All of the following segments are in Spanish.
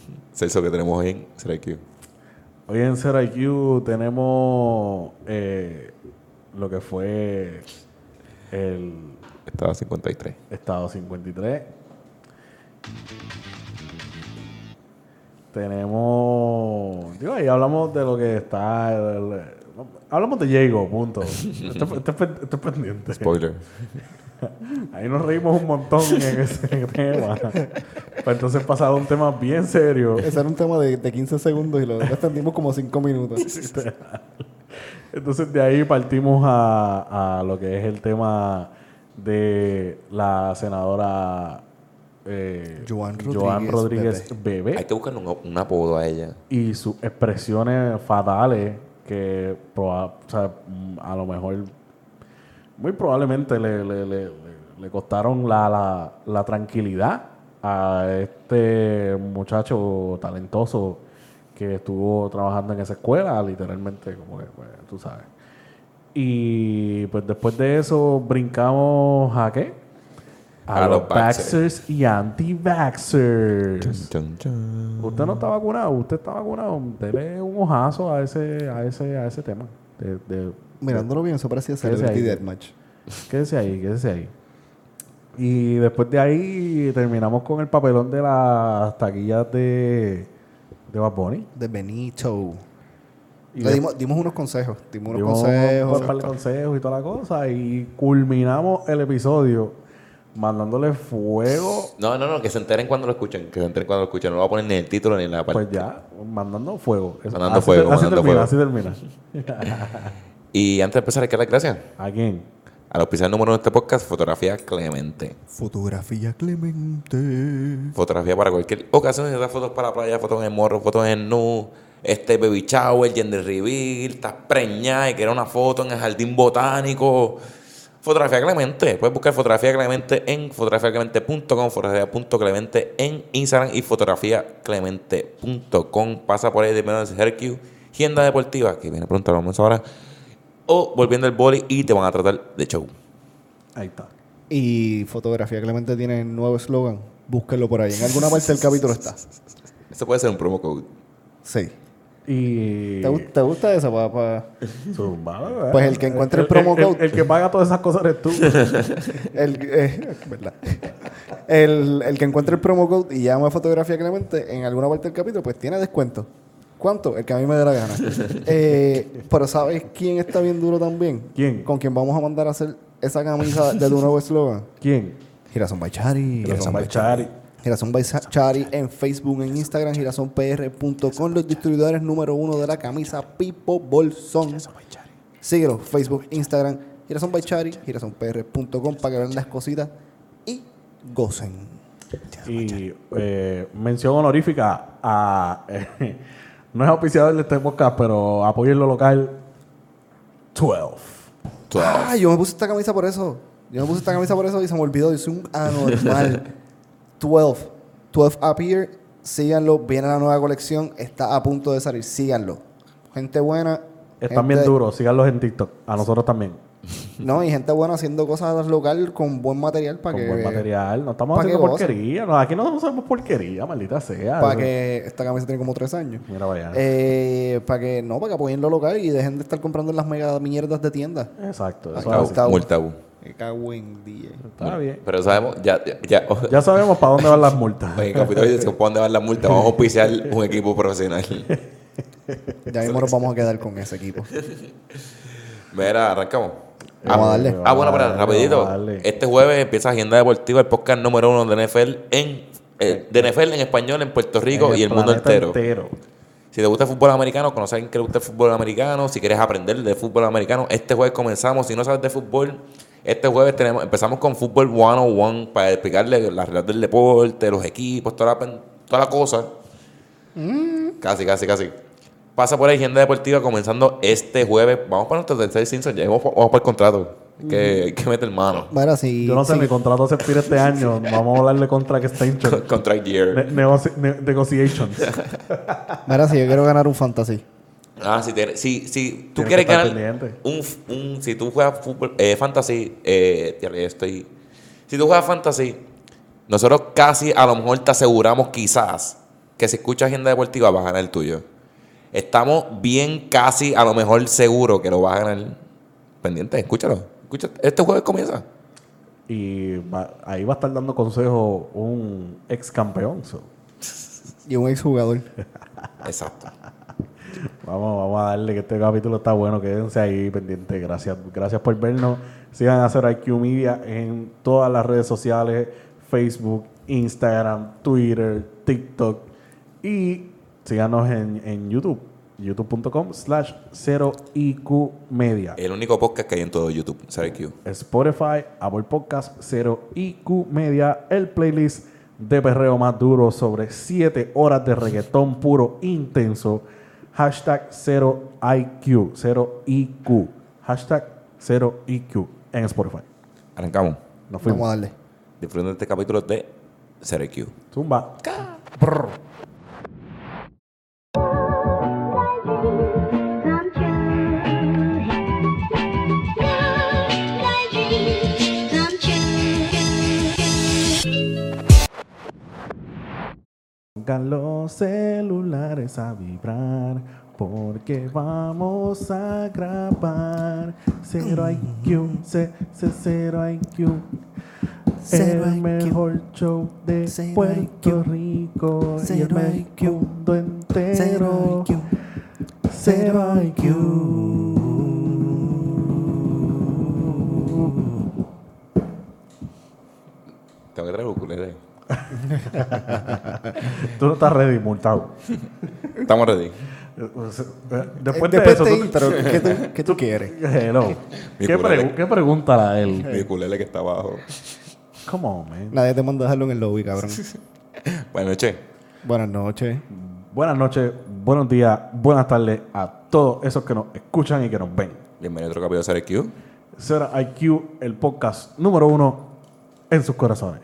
Celso, que tenemos en CRIQ. Hoy en CRIQ tenemos eh, lo que fue el Estaba 53. Estado 53. Tenemos. Digo, ahí hablamos de lo que está. el- el- hablamos de Diego, punto. Esto, esto es pen- esto es pendiente. Spoiler. Ahí nos reímos un montón en ese tema. Para entonces pasar a un tema bien serio. Ese era un tema de, de 15 segundos y lo extendimos como 5 minutos. Entonces de ahí partimos a, a lo que es el tema de la senadora eh, Joan Joan Rodríguez Rodríguez Bebé. Hay que buscarle un, un apodo a ella. y sus expresiones fatales que proba- o sea, mm, a lo mejor muy probablemente le, le- le- le- costaron la, la- la tranquilidad a este muchacho talentoso que estuvo trabajando en esa escuela, literalmente, como que, pues, tú sabes. Y pues después de eso brincamos a qué? A, A los Baxters y anti-Vaxxers. Usted no está vacunado, usted está vacunado. Dele un ojazo a ese, a ese, a ese tema. De, de- Mirándolo bien, eso parecía Celebrity ahí. Deathmatch. quédese ahí, quédese ahí. Y después de ahí terminamos con el papelón de las taquillas de, de Bad Bunny. De Benito. Y Le de- dimos, dimos unos consejos. Dimos unos dimos consejos. un par de consejos y toda la cosa. Y culminamos el episodio mandándole fuego. No, no, no, que se enteren cuando lo escuchen. Que se enteren cuando lo escuchen. No lo voy a poner ni en el título ni en la parte. Pues ya, mandando fuego. Eso- Mandando así fuego, te- así mandando termina, fuego. así termina. Y antes de empezar, hay que dar gracias ¿A quién? Al auspiciador número uno de este podcast, Fotografía Clemente. Fotografía Clemente. Fotografía para cualquier ocasión, si das fotos para la playa, fotos en el morro, fotos en nu, este baby shower, gender reveal, estás preñada y quieres una foto en el jardín botánico. Fotografía Clemente. Puedes buscar Fotografía Clemente en fotografiaclemente.com, fotografía.clemente en Instagram y fotografiaclemente.com. Pasa por ahí de menos de Hercule, Agenda Deportiva, que viene pronto, vamos ahora. O volviendo el boli y te van a tratar de show. Ahí está. Y Fotografía Clemente tiene nuevo eslogan. Búsquenlo por ahí. En alguna parte del capítulo está. Eso puede ser un promo code. Sí. Y... ¿Te, gu- te gusta eso, papá? Pues el que encuentre el promo El, code. el que paga todas esas cosas eres tú. El, eh, ¿verdad? El, el que encuentre el promo code y llama a Fotografía Clemente en alguna parte del capítulo, pues tiene descuento. ¿Cuánto? El que a mí me dé la gana. Eh, pero ¿sabes quién está bien duro también? ¿Quién? Con quien vamos a mandar a hacer esa camisa de tu nuevo eslogan. ¿Quién? Girasón by Chari. Girasón by Chari. Girasón by Chari en Facebook, en Instagram, girazonpr.com, los distribuidores número uno de la camisa Pipo Bolsón. Síguelo, Facebook, Instagram, Girasón by Chari, girazonpr.com para que vean las cositas y gocen. Y eh, mención honorífica a... no es auspiciador de este podcast, pero apoyo en lo local. 12. Ah, yo me puse esta camisa por eso. Yo me puse esta camisa por eso y se me olvidó. Yo soy un anormal. 12. 12 Up Here. Síganlo. Viene la nueva colección. Está a punto de salir. Síganlo. Gente buena. Están gente- bien duros. Síganlos en TikTok. A nosotros también. No, y gente buena haciendo cosas local con buen material para Con que. buen material. No estamos haciendo porquería. No, aquí no hacemos porquería, maldita sea. Para que. Esta camisa tiene como tres años. Mira, vaya. Eh, para que. No, para que apoyen lo local y dejen de estar comprando en las mega mierdas de tienda. Exacto. Eso es. Tabú. Muy tabú. Me cago en día. Está bien. Pero sabemos, ya, ya, ya, Ya sabemos para dónde van las multas. Oye, capítulo dice ¿para dónde van las multas? Vamos a auspiciar un equipo profesional. Ya mismo nos vamos a quedar con ese equipo. Mira, arrancamos. Vamos a darle. Eh, Ah, bueno, pero rapidito. Este jueves empieza Agenda Deportiva, el podcast número uno de NFL en, eh, de NFL en español en Puerto Rico En y el mundo entero. Si te gusta el fútbol americano, conocer a alguien que le gusta el fútbol americano, si quieres aprender de fútbol americano, este jueves comenzamos. Si no sabes de fútbol, este jueves tenemos, empezamos con Fútbol 101 para explicarle las reglas del deporte, los equipos, toda la, toda la cosa. Casi, casi, casi. Pasa por ahí Agenda Deportiva comenzando este jueves. Vamos para nuestro tercer Simpson, ya vamos, vamos para el contrato. Hay que, hay que meter mano. Mira, si. Yo no sé, mi contrato se expira este año. Vamos a hablarle contra extension. Contract year. Ne- negoci- ne- negotiations. Mira, si yo quiero ganar un fantasy. Ah, si, te- si, si tú Tienes quieres ganar un, un- si tú juegas fútbol, eh, fantasy, eh, estoy, si tú juegas fantasy, nosotros casi a lo mejor te aseguramos quizás que si escucha Agenda Deportiva vas a ganar el tuyo. Estamos bien casi, a lo mejor seguro que lo vas a ganar. Pendiente, escúchalo. Escucha, este jueves comienza. Y va- ahí va a estar dando consejo un ex campeón. so. Y un exjugador. Exacto. Vamos, vamos a darle que este capítulo está bueno. Quédense ahí pendientes. Gracias, gracias por vernos. Sigan a hacer IQ Media en todas las redes sociales: Facebook, Instagram, Twitter, TikTok. Y síganos en, en YouTube. youtube.com slash 0IQ Media. El único podcast que hay en todo YouTube, Q. Spotify, Apple Podcast, 0IQ Media, el playlist de perreo más duro sobre 7 horas de reggaetón puro intenso. Hashtag 0IQ, 0IQ. Hashtag 0IQ en Spotify. Arrancamos. Nos fuimos. Vamos a darle. Disfruten de este capítulo de Q. Zumba. Come Pongan los celulares a vibrar porque vamos a grabar. Cero IQ, ce- ce- cero IQ. Cero el IQ. mejor show de Cero Puerto IQ. Rico y Cero el IQ. mundo entero. Cero IQ. Cero IQ. Tengo que traer. Tú no estás ready, multado. Estamos ready. Después de eso, tú- intro, ¿qué tú, qué tú quieres? Hello. Mi ¿Qué, ukulele. pregu- ¿Qué pregunta a él? Mi ukulele que está abajo. Come on, man. Nadie te manda a dejarlo en el lobby, cabrón. Buenas noches. Buenas noches. Buenas noches, buenos días, buenas tardes a todos esos que nos escuchan y que nos ven. Bienvenido a otro capítulo de Q. Será IQ, el podcast número uno en sus corazones.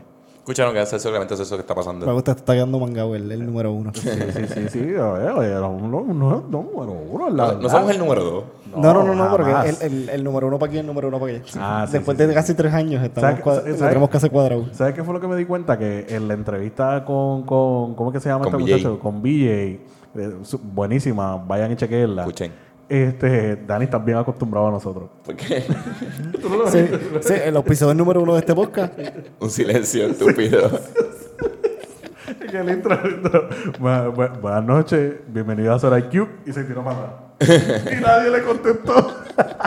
Escucharon que hace solamente eso que está pasando. Me gusta, está quedando mangado el, el número uno. Sí, sí, sí, sí. Oye, oye, era un- un- un- un número uno, la No, somos el número dos. No, no, no, no, porque el, el, el número uno para aquí, el número uno para allá. Ah, sí, Después sí, de sí, casi tres años estamos ¿Sabes- cua- sabes- lo sabes- tenemos casi cuadrado. ¿Sabes qué fue lo que me di cuenta? Que en la entrevista con, con ¿cómo es que se llama Con este BJ. muchacho? Con BJ, eh, buenísima, vayan y chequenla. Escuchen. Este, Dani está bien acostumbrado a nosotros. ¿Por qué? Sí, sí, el episodio número uno de este podcast. Un silencio estúpido. Que el intro, buenas noches, bienvenido a Sora IQ y se tiró para atrás. y nadie le contestó.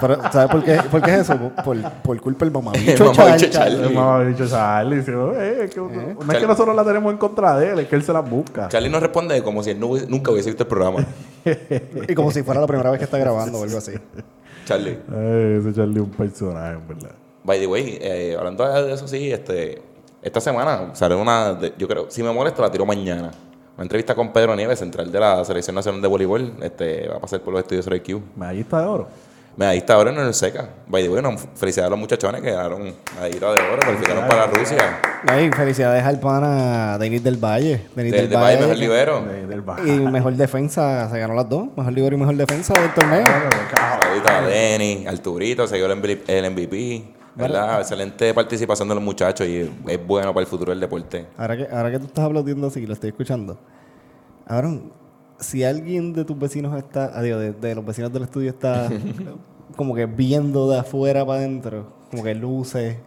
Pero, ¿sabes por qué, por qué es eso? Por, por culpa del El mamabicho mamabicho Chal- Charlie. El mamá dicho Charlie, dice, "Eh, es que uno- no es que nosotros la tenemos en contra de él, es que él se las busca. Charlie nos responde como si él no hubiese- nunca hubiese visto el programa. Y como si fuera la primera vez que está grabando o algo así. Charlie. Ay, ese Charlie es un personaje, en verdad. By the way, eh, hablando de eso, sí, este, esta semana sale una, de- yo creo, si me molesta, la tiro mañana. Una entrevista con Pedro Nieves, central de la Selección Nacional de Voleibol. Este, va a pasar por los estudios de Q. Medallista de oro. Medallista de oro en el seca. By the way, no, felicidades a los muchachones que ganaron medallita de oro, calificaron para Rusia. Ay, felicidades al pana Denis del Valle. Denis Del, del Valle, mejor libero. De- del Baja. Y mejor defensa, se ganó las dos. Mejor libero y mejor defensa del torneo. Saludito a Denny, Arturito, se dio el MVP. ¿Verdad? Excelente participación de los muchachos y es bueno para el futuro del deporte. Ahora que, ahora que tú estás aplaudiendo así, lo estoy escuchando. Ahora, si alguien de tus vecinos está, adiós, de, de los vecinos del estudio está como que viendo de afuera para adentro, como que luces,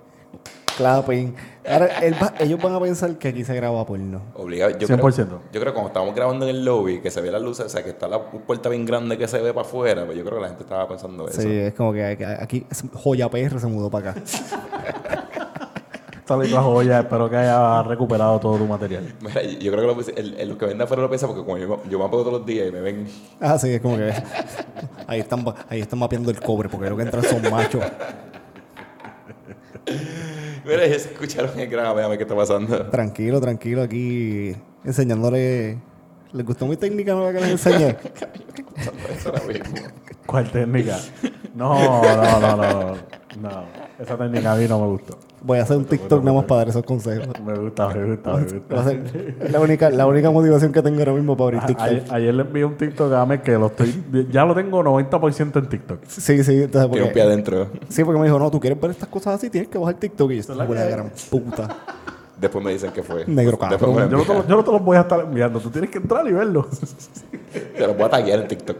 clapping. Ahora, él va- ellos van a pensar que aquí se graba porno. Obligado. Yo 100%. Creo, yo creo que cuando estábamos grabando en el lobby, que se ve las luces, o sea, que está la puerta bien grande que se ve para afuera, pues yo creo que la gente estaba pensando eso. Sí, es como que aquí- Joya PR se mudó para acá. Saludito a Joya, espero que haya recuperado todo tu material. Mira, yo creo que los, el- el- los que venden afuera lo piensan porque como yo, yo me apago todos los días y me ven. Ah, sí, es como que ahí están, ahí están mapeando el cobre porque lo que entran son machos. Mira, ellos escucharon el grave, a ver qué está pasando. Tranquilo, tranquilo, aquí enseñándole. ¿Les gustó mi técnica nueva que les enseñé? ¿Cuál técnica? No, no, no, no. No, esa técnica a mí no me gustó. Voy a hacer un TikTok nada más para dar esos consejos. Me gusta, me gusta, me Va a gusta. ser la única, la única motivación que tengo ahora mismo para abrir A- TikTok. Ayer, ayer le envié un TikTok a Ame que lo estoy, ya lo tengo 90% en TikTok. Sí, sí, entonces Tiene un pie porque, adentro. sí, porque me dijo, no, tú quieres ver estas cosas así, tienes que bajar TikTok. Y yo, la "Huele a que gran puta. Después me dicen que fue. Negro Después cabrón. me lo Yo no, te, envían. lo- yo no te los voy a estar enviando. Tú tienes que entrar y verlo. Te los voy a taguear en TikTok.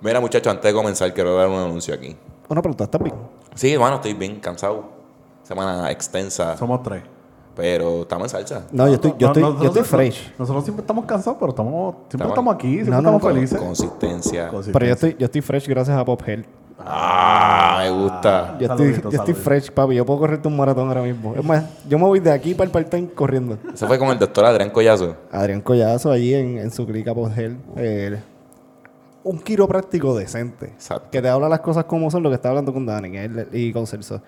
Mira, muchachos, antes de comenzar, quiero dar un anuncio aquí. Una pregunta, ¿estás bien? Sí, hermano, estoy bien cansado. Semana extensa, Somos tres. pero estamos en salsa. No, yo estoy, yo No, estoy, no, yo estoy fresh. Nosotros siempre estamos cansados, pero estamos, siempre Estamos- estamos aquí, siempre No, no, estamos felices. Consistencia. Pero yo estoy, yo estoy fresh gracias a Pop Health. Ah, me gusta. Yo estoy, Saludito, yo estoy fresh, papi. Yo puedo correrte un maratón ahora mismo. Es más, yo me voy de aquí para el part-time corriendo. Eso fue con el doctor Adrián Collazo. Adrián Collazo allí en, en su clínica Pop Health. eh, un quiropráctico decente. Exacto. Que te habla las cosas como son, lo que está hablando con Dani él- y con Celso.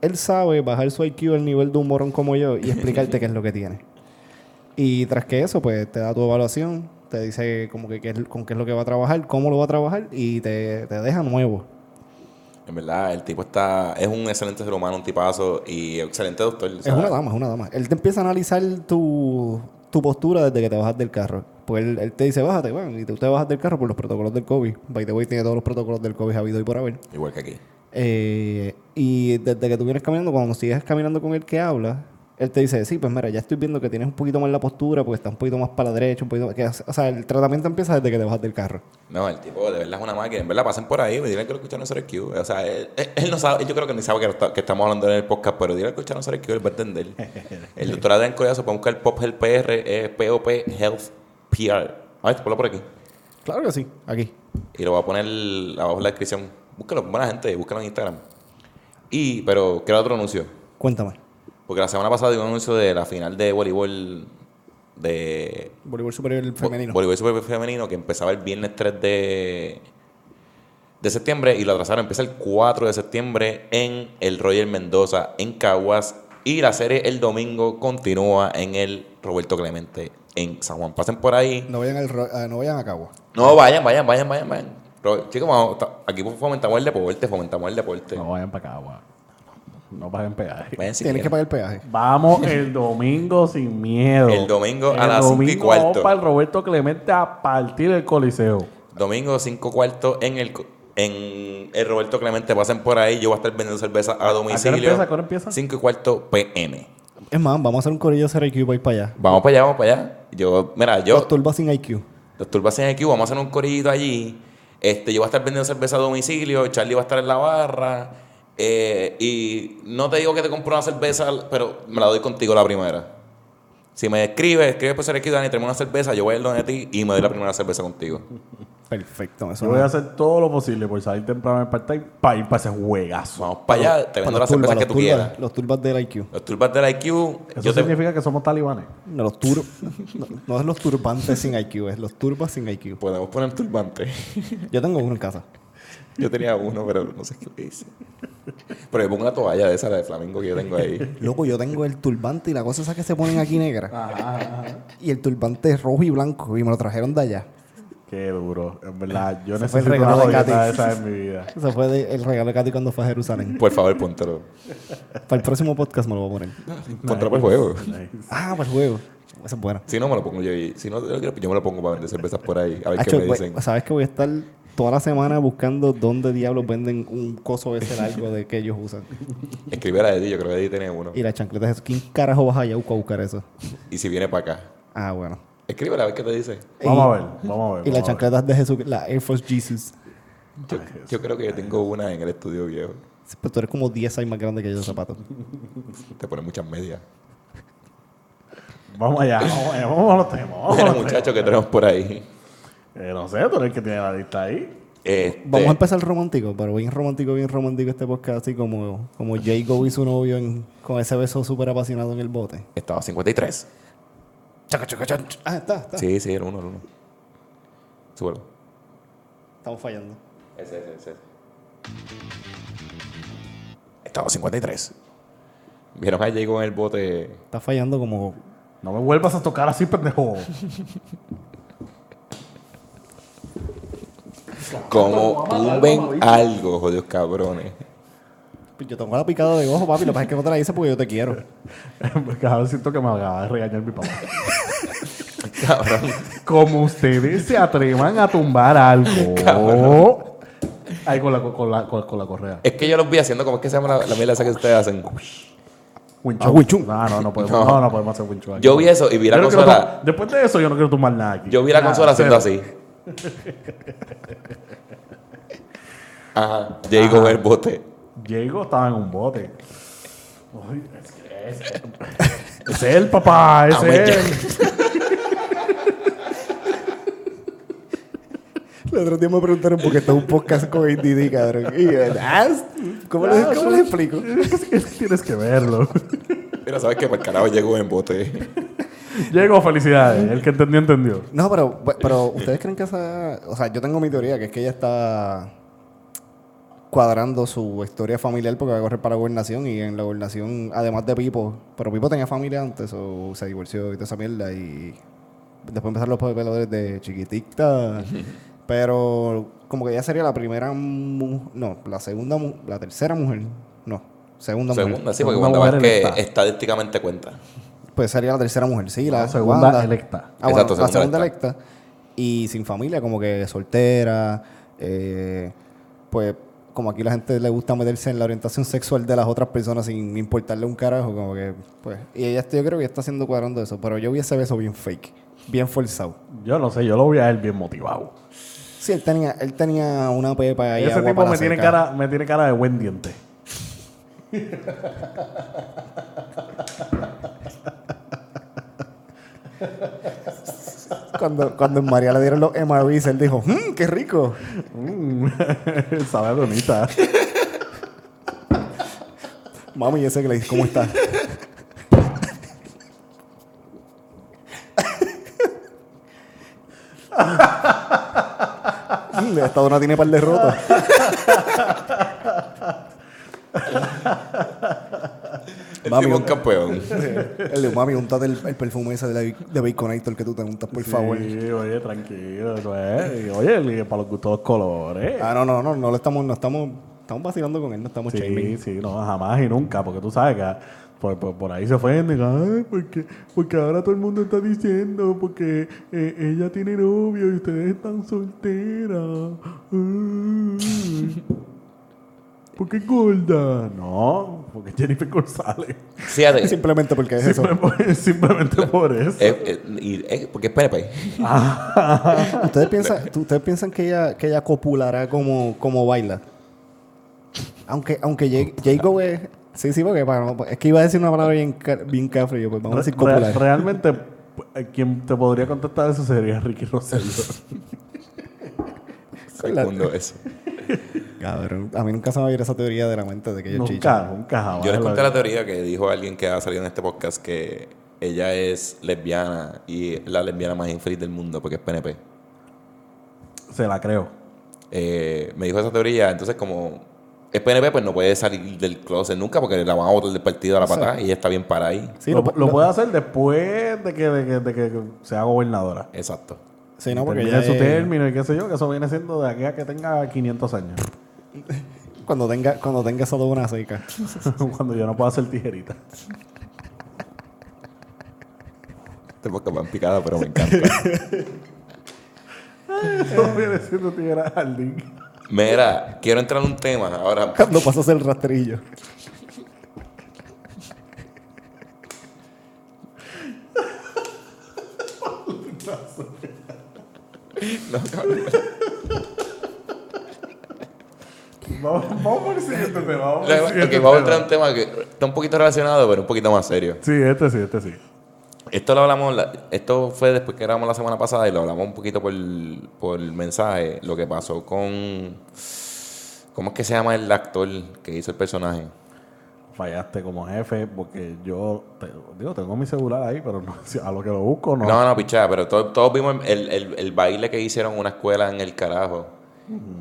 Él sabe bajar su IQ al nivel de un morón como yo y explicarte qué es lo que tiene. Y tras que eso, pues te da tu evaluación, te dice como que qué es- con qué es lo que va a trabajar, cómo lo va a trabajar y te, te deja nuevo. En verdad, el tipo está. Es un excelente ser humano, un tipazo y excelente doctor. Es una dama, es una dama. Él te empieza a analizar tu, tu postura desde que te bajas del carro. Pues él, él te dice, bájate, bueno, y tú te bajas del carro por los protocolos del COVID. By the way, tiene todos los protocolos del COVID habido y por haber. Igual que aquí. Eh, y desde que tú vienes caminando, cuando sigues caminando con el que habla, él te dice, sí, pues mira, ya estoy viendo que tienes un poquito más la postura, porque está un poquito más para la derecha, un poquito más... que- o sea, el tratamiento empieza desde que te bajas del carro. No, el tipo de verdad es una máquina. En verdad, pasen por ahí. Dile que lo escucharon en Q. O sea, él, no sabe. Yo creo que ni sabe que, lo está- que estamos hablando en el podcast, pero dile que escucharon en Q. Él va a entender. El doctor Adrián Collazo, puede buscar Pop Health PR, POP Health PR. A ver, ponlo por aquí. Claro que sí, aquí. Y lo voy a poner abajo en la descripción. Búscalo, buena gente, búscalo en Instagram. Y, pero, quiero otro anuncio. Cuéntame. Porque la semana pasada dio un anuncio de la final de voleibol de Voleibol superior femenino. voleibol super femenino que empezaba el viernes 3 de, de septiembre y lo atrasaron. Empieza el 4 de septiembre en el Roger Mendoza en Caguas. Y la serie el domingo continúa en el Roberto Clemente en San Juan. Pasen por ahí. No vayan, al, ah, no vayan a Cagua. No, vayan, vayan, vayan, vayan, vayan. Chicos, vamos, aquí fomentamos el deporte, fomentamos el deporte. No vayan para acá, guau. No paguen peaje. Vayan si Tienes que pagar el peaje. Vamos el domingo sin miedo. El domingo a El las cinco y domingo cuarto. Vamos para el Roberto Clemente a partir del Coliseo. Domingo 5 cuartos en el en el Roberto Clemente. Pasen por ahí. Yo voy a estar vendiendo cerveza a domicilio. empieza? ¿A qué hora empieza? 5 y cuarto PM. Es más, vamos a hacer un corillo de IQ para ir para allá. Vamos para allá, vamos para allá. Yo, mira, yo, Los turbas sin IQ. Doctor Bacen aquí, vamos a hacer un corillito allí. Este, yo voy a estar vendiendo cerveza a domicilio, Charlie va a estar en la barra. eh, y no te digo que te compro una cerveza, pero me la doy contigo la primera. Si me escribes, escribes por ser Dani, tenemos una cerveza, yo voy a ir donde ti y me doy la primera cerveza contigo. Perfecto. Eso Yo voy a hacer todo lo posible por salir temprano en el part-time para ir para ese juegazo. Vamos para allá, te vendo las cervezas turbas, que los tú turbas, quieras. Los turbas del IQ. Los turbas del IQ, Eso yo te, significa que somos talibanes. No, los tur no, no es los turbantes sin IQ, es los turbas sin IQ. podemos poner turbante. Yo tengo uno en casa. Yo tenía uno, pero no sé qué le hice. Pero yo pongo una toalla de esa, la de flamingo que yo tengo ahí. Loco, yo tengo el turbante y la cosa esa que se ponen aquí negra. Y el turbante es rojo y blanco y me lo trajeron de allá. Qué duro. En verdad, yo fue el necesito regalo una de esa en mi vida. Ese fue de- el regalo de Katy cuando fue a Jerusalén. Por favor, póntelo. Para el próximo podcast me lo voy a poner. Póntelo por el juego. Ah, para el juego. Esa es buena. Si no, me lo pongo yo. Y si no, yo me lo pongo para vender cervezas por ahí. A ver Hacho, qué me dicen. Sabes que voy a estar toda la semana buscando dónde diablos venden un coso ese largo de que ellos usan. Escribe a Eddie, yo creo que Eddie tiene uno. Y las chancletas, eso. ¿quién carajo vas allá a buscar eso? Y si viene para acá. Ah, bueno. Escríbele a ver qué te dice. Vamos Y- a ver, vamos a ver. Y las chancletas de Jesús, la Air Force Jesus. Yo, yo creo que yo tengo una en el estudio viejo. Pero tú eres como 10 años más grande que yo de zapatos. Te pone muchas medias. Vamos allá, vamos allá, vamos a los temas. Vamos Bueno, muchachos, que tenemos por ahí? Eh, no sé, tú eres el que tiene la lista ahí. Este, Vamos a empezar romántico, pero bien romántico, bien romántico este podcast, así como, como Jacob y su novio en- con ese beso súper apasionado en el bote. Estaba 53. Ah, está, está. Sí, sí, el uno, el uno. Súbelo. Estamos fallando. Ese, ese, ese. Estaba 53. ¿Vieron a Jay con el bote? Está fallando como... No me vuelvas a tocar así, pendejo. Como tumben algo, jodidos cabrones. Yo tengo la picada de ojo, papi. Lo que pasa es que no te la hice porque yo te quiero. Cada vez siento que me acaba de regañar mi papá. Cabrón. Como ustedes se atrevan a tumbar algo. Ahí con la, con, la, con, con la correa. Es que yo los vi haciendo, ¿cómo es que se llama la, la mierda esa que ustedes hacen? Wing Ah. No, no, no podemos, no. No, podemos hacer aquí. Yo vi eso y vi la Yo no quiero consola. Después de eso, yo no quiero tomar nada aquí. Yo vi la Nada, consola haciendo así. Ajá. Jago el bote. Diego estaba en un bote. Ay, es que es- es el papá, es él. El otro día me preguntaron por qué está un podcast con ADD, cabrón. Y yo, ah, ¿cómo, les, ¿Cómo les explico? Es que Tienes que verlo. Mira, ¿sabes qué? Para el carajo llegó en bote. Diego, felicidades. El que entendió, entendió. No, pero, pero ustedes creen que esa. O sea, yo tengo mi teoría, que es que ella está cuadrando su historia familiar porque va a correr para la gobernación y en la gobernación, además de Pipo, pero Pipo tenía familia antes o se divorció y toda esa mierda y después empezaron los peladores de chiquitita. pero como que ella sería la primera mu- no, la segunda mu- la tercera mujer, no, segunda, mujer. Segunda, sí, porque mujer que estadísticamente cuenta. Pues sería la tercera mujer, sí, la La segunda Wanda. electa. Ah, bueno, Exacto, la segunda segunda electa. electa. Y sin familia, como que soltera. eh, pues, como aquí la gente le gusta meterse en la orientación sexual de las otras personas sin importarle un carajo, como que, pues. Y ella, yo creo que está haciendo cuadrando eso. Pero yo vi ese beso bien fake, bien forzado. Yo no sé, yo lo vi a él bien motivado. Sí, él tenía, él tenía una pepa ahí. Ese agua tipo para me tiene, cara, me tiene cara de buen diente. Cuando, cuando en María le dieron los MRBs, él dijo, mmm, qué rico. Mm, Sabe bonita. Mami, ese que le dije, ¿cómo está? Mm, Esta dona tiene par de rotos. El Mami, un campeón. El de mami, untate el, el perfume ese de, la, de Baconator que tú te untas, por favor. Sí, oye, tranquilo. eso es. Oye, el- para los gustos los colores. Ah, no, no, no, no le estamos, no estamos, estamos vacilando con él, no estamos Sí, shaming. sí, no, jamás y nunca, porque tú sabes que ah, por, por, por ahí se ofenden. Ay, porque, porque ahora todo el mundo está diciendo, porque eh, ella tiene novio y ustedes están solteras. ¿Por qué gorda? No, porque Jennifer González. Fíjate. Simplemente porque es eso. Simplemente, simplemente por eso. eh, eh, y- eh, porque es PNP. ¿Ustedes piensan, tú- ¿Ustedes piensan que ella, que ella copulará como, como baila? Aunque, aunque Jacob es... Sí, sí, porque para- es que iba a decir una palabra bien, bien cafre, yo pues vamos a decir Re- copular. realmente, quien te podría contestar eso sería Ricky Rosselló. Segundo eso. Cabrón, a mí nunca se me va a ir esa teoría de la mente de que es chicha. nunca, nunca jamás. Yo les conté la teoría que dijo alguien que ha salido en este podcast que ella es lesbiana y es la lesbiana más infeliz del mundo porque es PNP. Se la creo. Eh, me dijo esa teoría, entonces como es PNP, pues no puede salir del closet nunca porque la van a botar del partido a la patada y ella está bien para ahí. Sí, lo, puede hacer después de que, de que, de que sea gobernadora. Exacto. sí, no, porque ella su término y qué sé yo, que eso viene siendo de aquí a que tenga 500 años. Cuando tenga, cuando tenga esa dona seca. Cuando yo no pueda hacer tijerita. Este podcast va en picada, pero me encanta. Eso viene siendo tijera jardín. Mira, quiero entrar en un tema ahora. Cuando pasas el rastrillo. No, cabrón. Vamos, vamos por el siguiente tema. Vamos, por el siguiente vamos a entrar en un tema que está un poquito relacionado, pero un poquito más serio. Sí, este sí, este sí. Esto lo hablamos, la- esto fue después que grabamos la semana pasada y lo hablamos un poquito por, por mensaje, lo que pasó con, ¿cómo es que se llama el actor que hizo el personaje? Fallaste como jefe porque yo, te- digo, tengo mi celular ahí, pero no, a lo que lo busco no. No, no, pichada, pero to- todos vimos el, el- el baile que hicieron en una escuela en el carajo,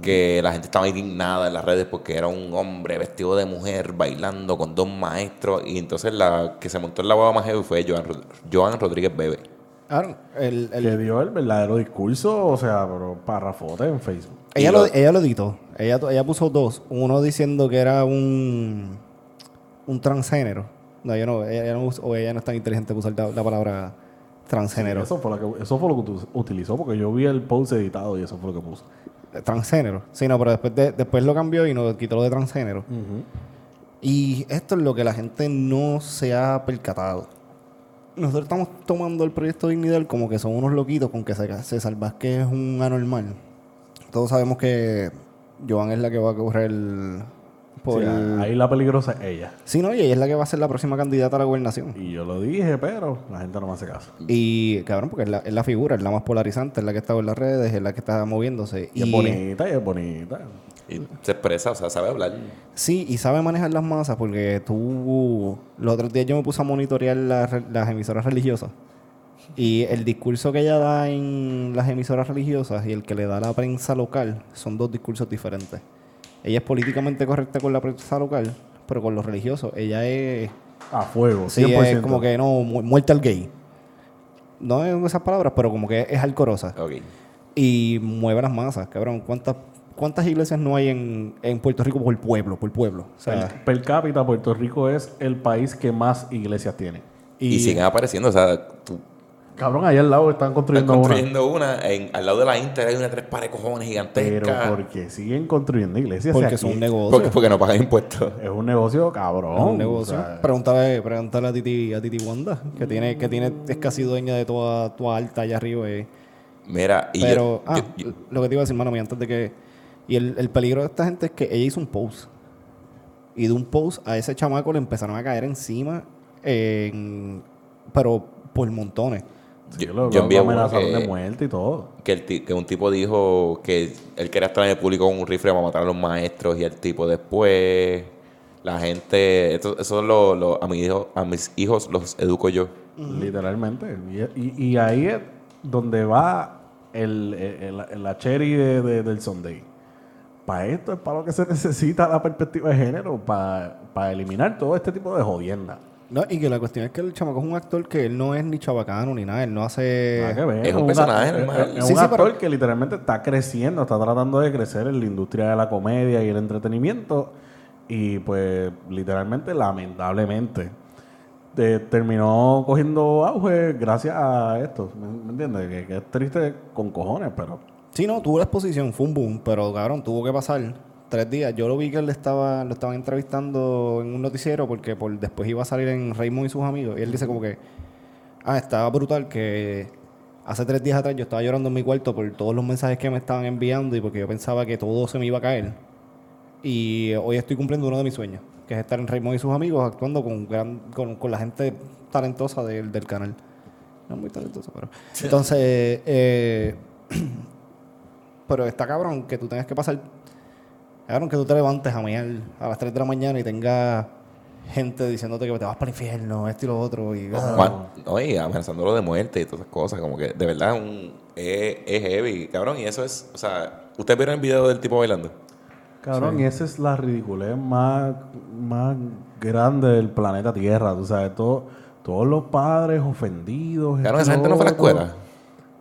que la gente estaba indignada en las redes porque era un hombre vestido de mujer bailando con dos maestros y entonces la que se montó en la boda más heavy fue Joan, Rod- Joan Rodríguez Bebe. Aaron, el, el- Que dio el verdadero discurso, o sea, pero párrafote en Facebook. ella, lo, lo- ella lo editó. Ella, ella puso dos. Uno diciendo que era un, un transgénero. No, ella no, ella, ella no, o ella no es tan inteligente para usar la, la palabra transgénero. Eso fue, lo que, eso fue lo que utu- utilizó porque yo vi el post editado y eso fue lo que puso. Transgénero. Sí, no, pero después, de- después lo cambió y nos quitó lo de transgénero. Y esto es lo que la gente no se ha percatado. Nosotros estamos tomando el proyecto Dignidad como que son unos loquitos con que César Vázquez es un anormal. Todos sabemos que Joan es la que va a correr por... Sí, ahí la peligrosa es ella. Sí, no, y ella es la que va a ser la próxima candidata a la gobernación. Y yo lo dije, pero la gente no me hace caso. Y cabrón, porque es la, es la figura, es la más polarizante, es la que está en las redes, es la que está moviéndose. Y es bonita, y es bonita. Y se expresa, o sea, sabe hablar. Sí, y sabe manejar las masas porque tú... Los otros días yo me puse a monitorear las, las emisoras religiosas. Y el discurso que ella da en las emisoras religiosas y el que le da a la prensa local son dos discursos diferentes. Ella es políticamente correcta con la prensa local, pero con los religiosos ella es... A fuego, 100%. Sí, es como que no, mu- muerte al gay. No en esas palabras, pero como que es alcorosa. Ok. Y mueve las masas, cabrón. ¿Cuántas, cuántas iglesias no hay en, en Puerto Rico por pueblo, por pueblo? O sea, Per, per cápita, Puerto Rico es el país que más iglesias tiene. Y, siguen apareciendo, o sea, tú Cabrón, allá al lado están construyendo, una. construyendo una, en, al lado de la Inter hay una tres pares de cojones Pero gigantesca. porque siguen construyendo iglesias. porque aquí un negocio. Porque, porque no pagan impuestos. Es un negocio cabrón. Es un negocio. o sea, pregúntale, pregúntale a Titi, a Titi Wanda, que tiene, que tiene, es casi dueña de toda, toda alta allá arriba. eh. Mira, y Pero, yo- ah, yo- yo- lo que te iba a decir, mano, mía, antes de que. Y el, el peligro de esta gente es que ella hizo un post. Y de un post a ese chamaco le empezaron a caer encima, en- pero por montones. Sí, yo- lo, yo lo envié amenazaron que- de muerte y todo. que, el que un tipo dijo que él quería estar en el público con un rifle para matar a los maestros y el tipo después la gente esto- eso los- a mis hijos a mis hijos los educo yo Literalmente. Y, y- y ahí es donde va el, el- el- la cherry de- de- del Sunday. Para esto es para lo que se necesita la perspectiva de género, para, para eliminar todo este tipo de jodienda. No, y que la cuestión es que el chamaco es un actor que él no es ni chabacano ni nada, él no hace... Nada que ver. es un personaje es- normal. Es, es Sí, un sí, actor pero- que literalmente está creciendo, está tratando de crecer en la industria de la comedia y el entretenimiento. Y pues, literalmente, lamentablemente, de- terminó cogiendo auge gracias a esto. ¿Me, me entiendes? Que, que es triste con cojones, pero Sí, no, tuvo la exposición, fue un boom, pero cabrón, tuvo que pasar tres días. Yo lo vi que él estaba, lo estaban entrevistando en un noticiero porque por, después iba a salir en Raymond y sus amigos. Y él dice como que, ah, estaba brutal que hace tres días atrás yo estaba llorando en mi cuarto por todos los mensajes que me estaban enviando y porque yo pensaba que todo se me iba a caer. Y hoy estoy cumpliendo uno de mis sueños, que es estar en Raymond y sus amigos actuando con, gran, con, con la gente talentosa del, del canal. No es muy talentosa, pero... Entonces, eh, pero está cabrón que tú tengas que pasar. Cabrón que tú te levantes a mear a las 3 de la mañana y tengas gente diciéndote que te vas para el infierno, esto y lo otro. Y, Juan, no, y amenazándolo de muerte y todas esas cosas como que de verdad es un es, es heavy cabrón y eso es o sea ustedes vieron el video del tipo bailando Cabrón, y esa es la ridiculez más, más grande del planeta Tierra. Tú sabes, todo- todos los padres ofendidos. cabrón esa gente no fue a la escuela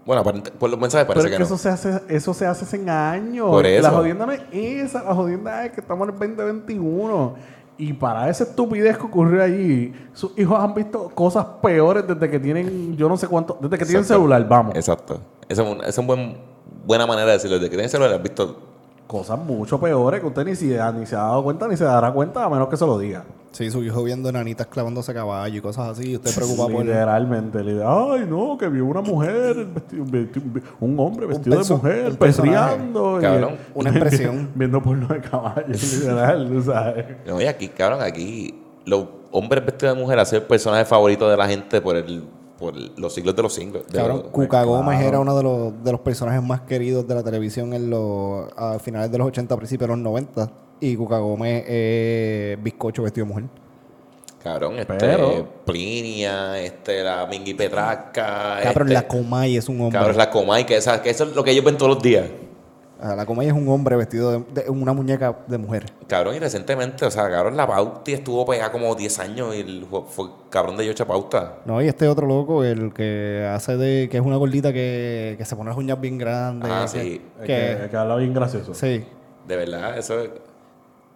bueno por los mensajes Pero parece es que, que, no eso se hace, eso se hace hace años. Por La eso. jodienda no es esa, la jodienda es que estamos en el 2021. Y para esa estupidez que ocurrió allí, sus hijos han visto cosas peores desde que tienen, yo no sé cuánto, desde que tienen celular, vamos. exacto esa es, una buen, buena manera de decirlo desde que tienes celular has visto Cosas mucho peores que usted ni se, ni se ha dado cuenta ni se dará cuenta a menos que se lo diga. Sí, su hijo viendo enanitas clavándose a caballo y cosas así. Y usted preocupa por. Literalmente. li- Ay, no, que vio una mujer, vestido- un hombre vestido de mujer, perreando. y- Cabrón. Una expresión. Viendo porno de caballo, literal, tú sabes. y aquí cabrón aquí los hombres vestidos de mujer ha sido el personaje favorito de la gente por el por los siglos de los siglos los- Cuca Gómez claro. era uno de los, de los personajes más queridos de la televisión en los, a finales de los 80, principios de los 90. Y Cuca Gómez es bizcocho vestido de mujer. cabrón este Pero- Plinia este la Mingy Petrasca Cabrón, este, la Comay es un hombre. cabrón la Comay que, esa, que eso es lo que ellos ven todos los días la Comay es un hombre vestido de, de una muñeca de mujer. Cabrón, y recientemente, o sea, cabrón, la Pauti estuvo pegada como 10 años y el, fue, fue cabrón de Yocha Pauta. No, y este otro loco, el que hace de. que es una gordita que, que se pone las uñas bien grandes. Ah, que- sí. Que, que, habla bien gracioso. sí. De verdad, eso es,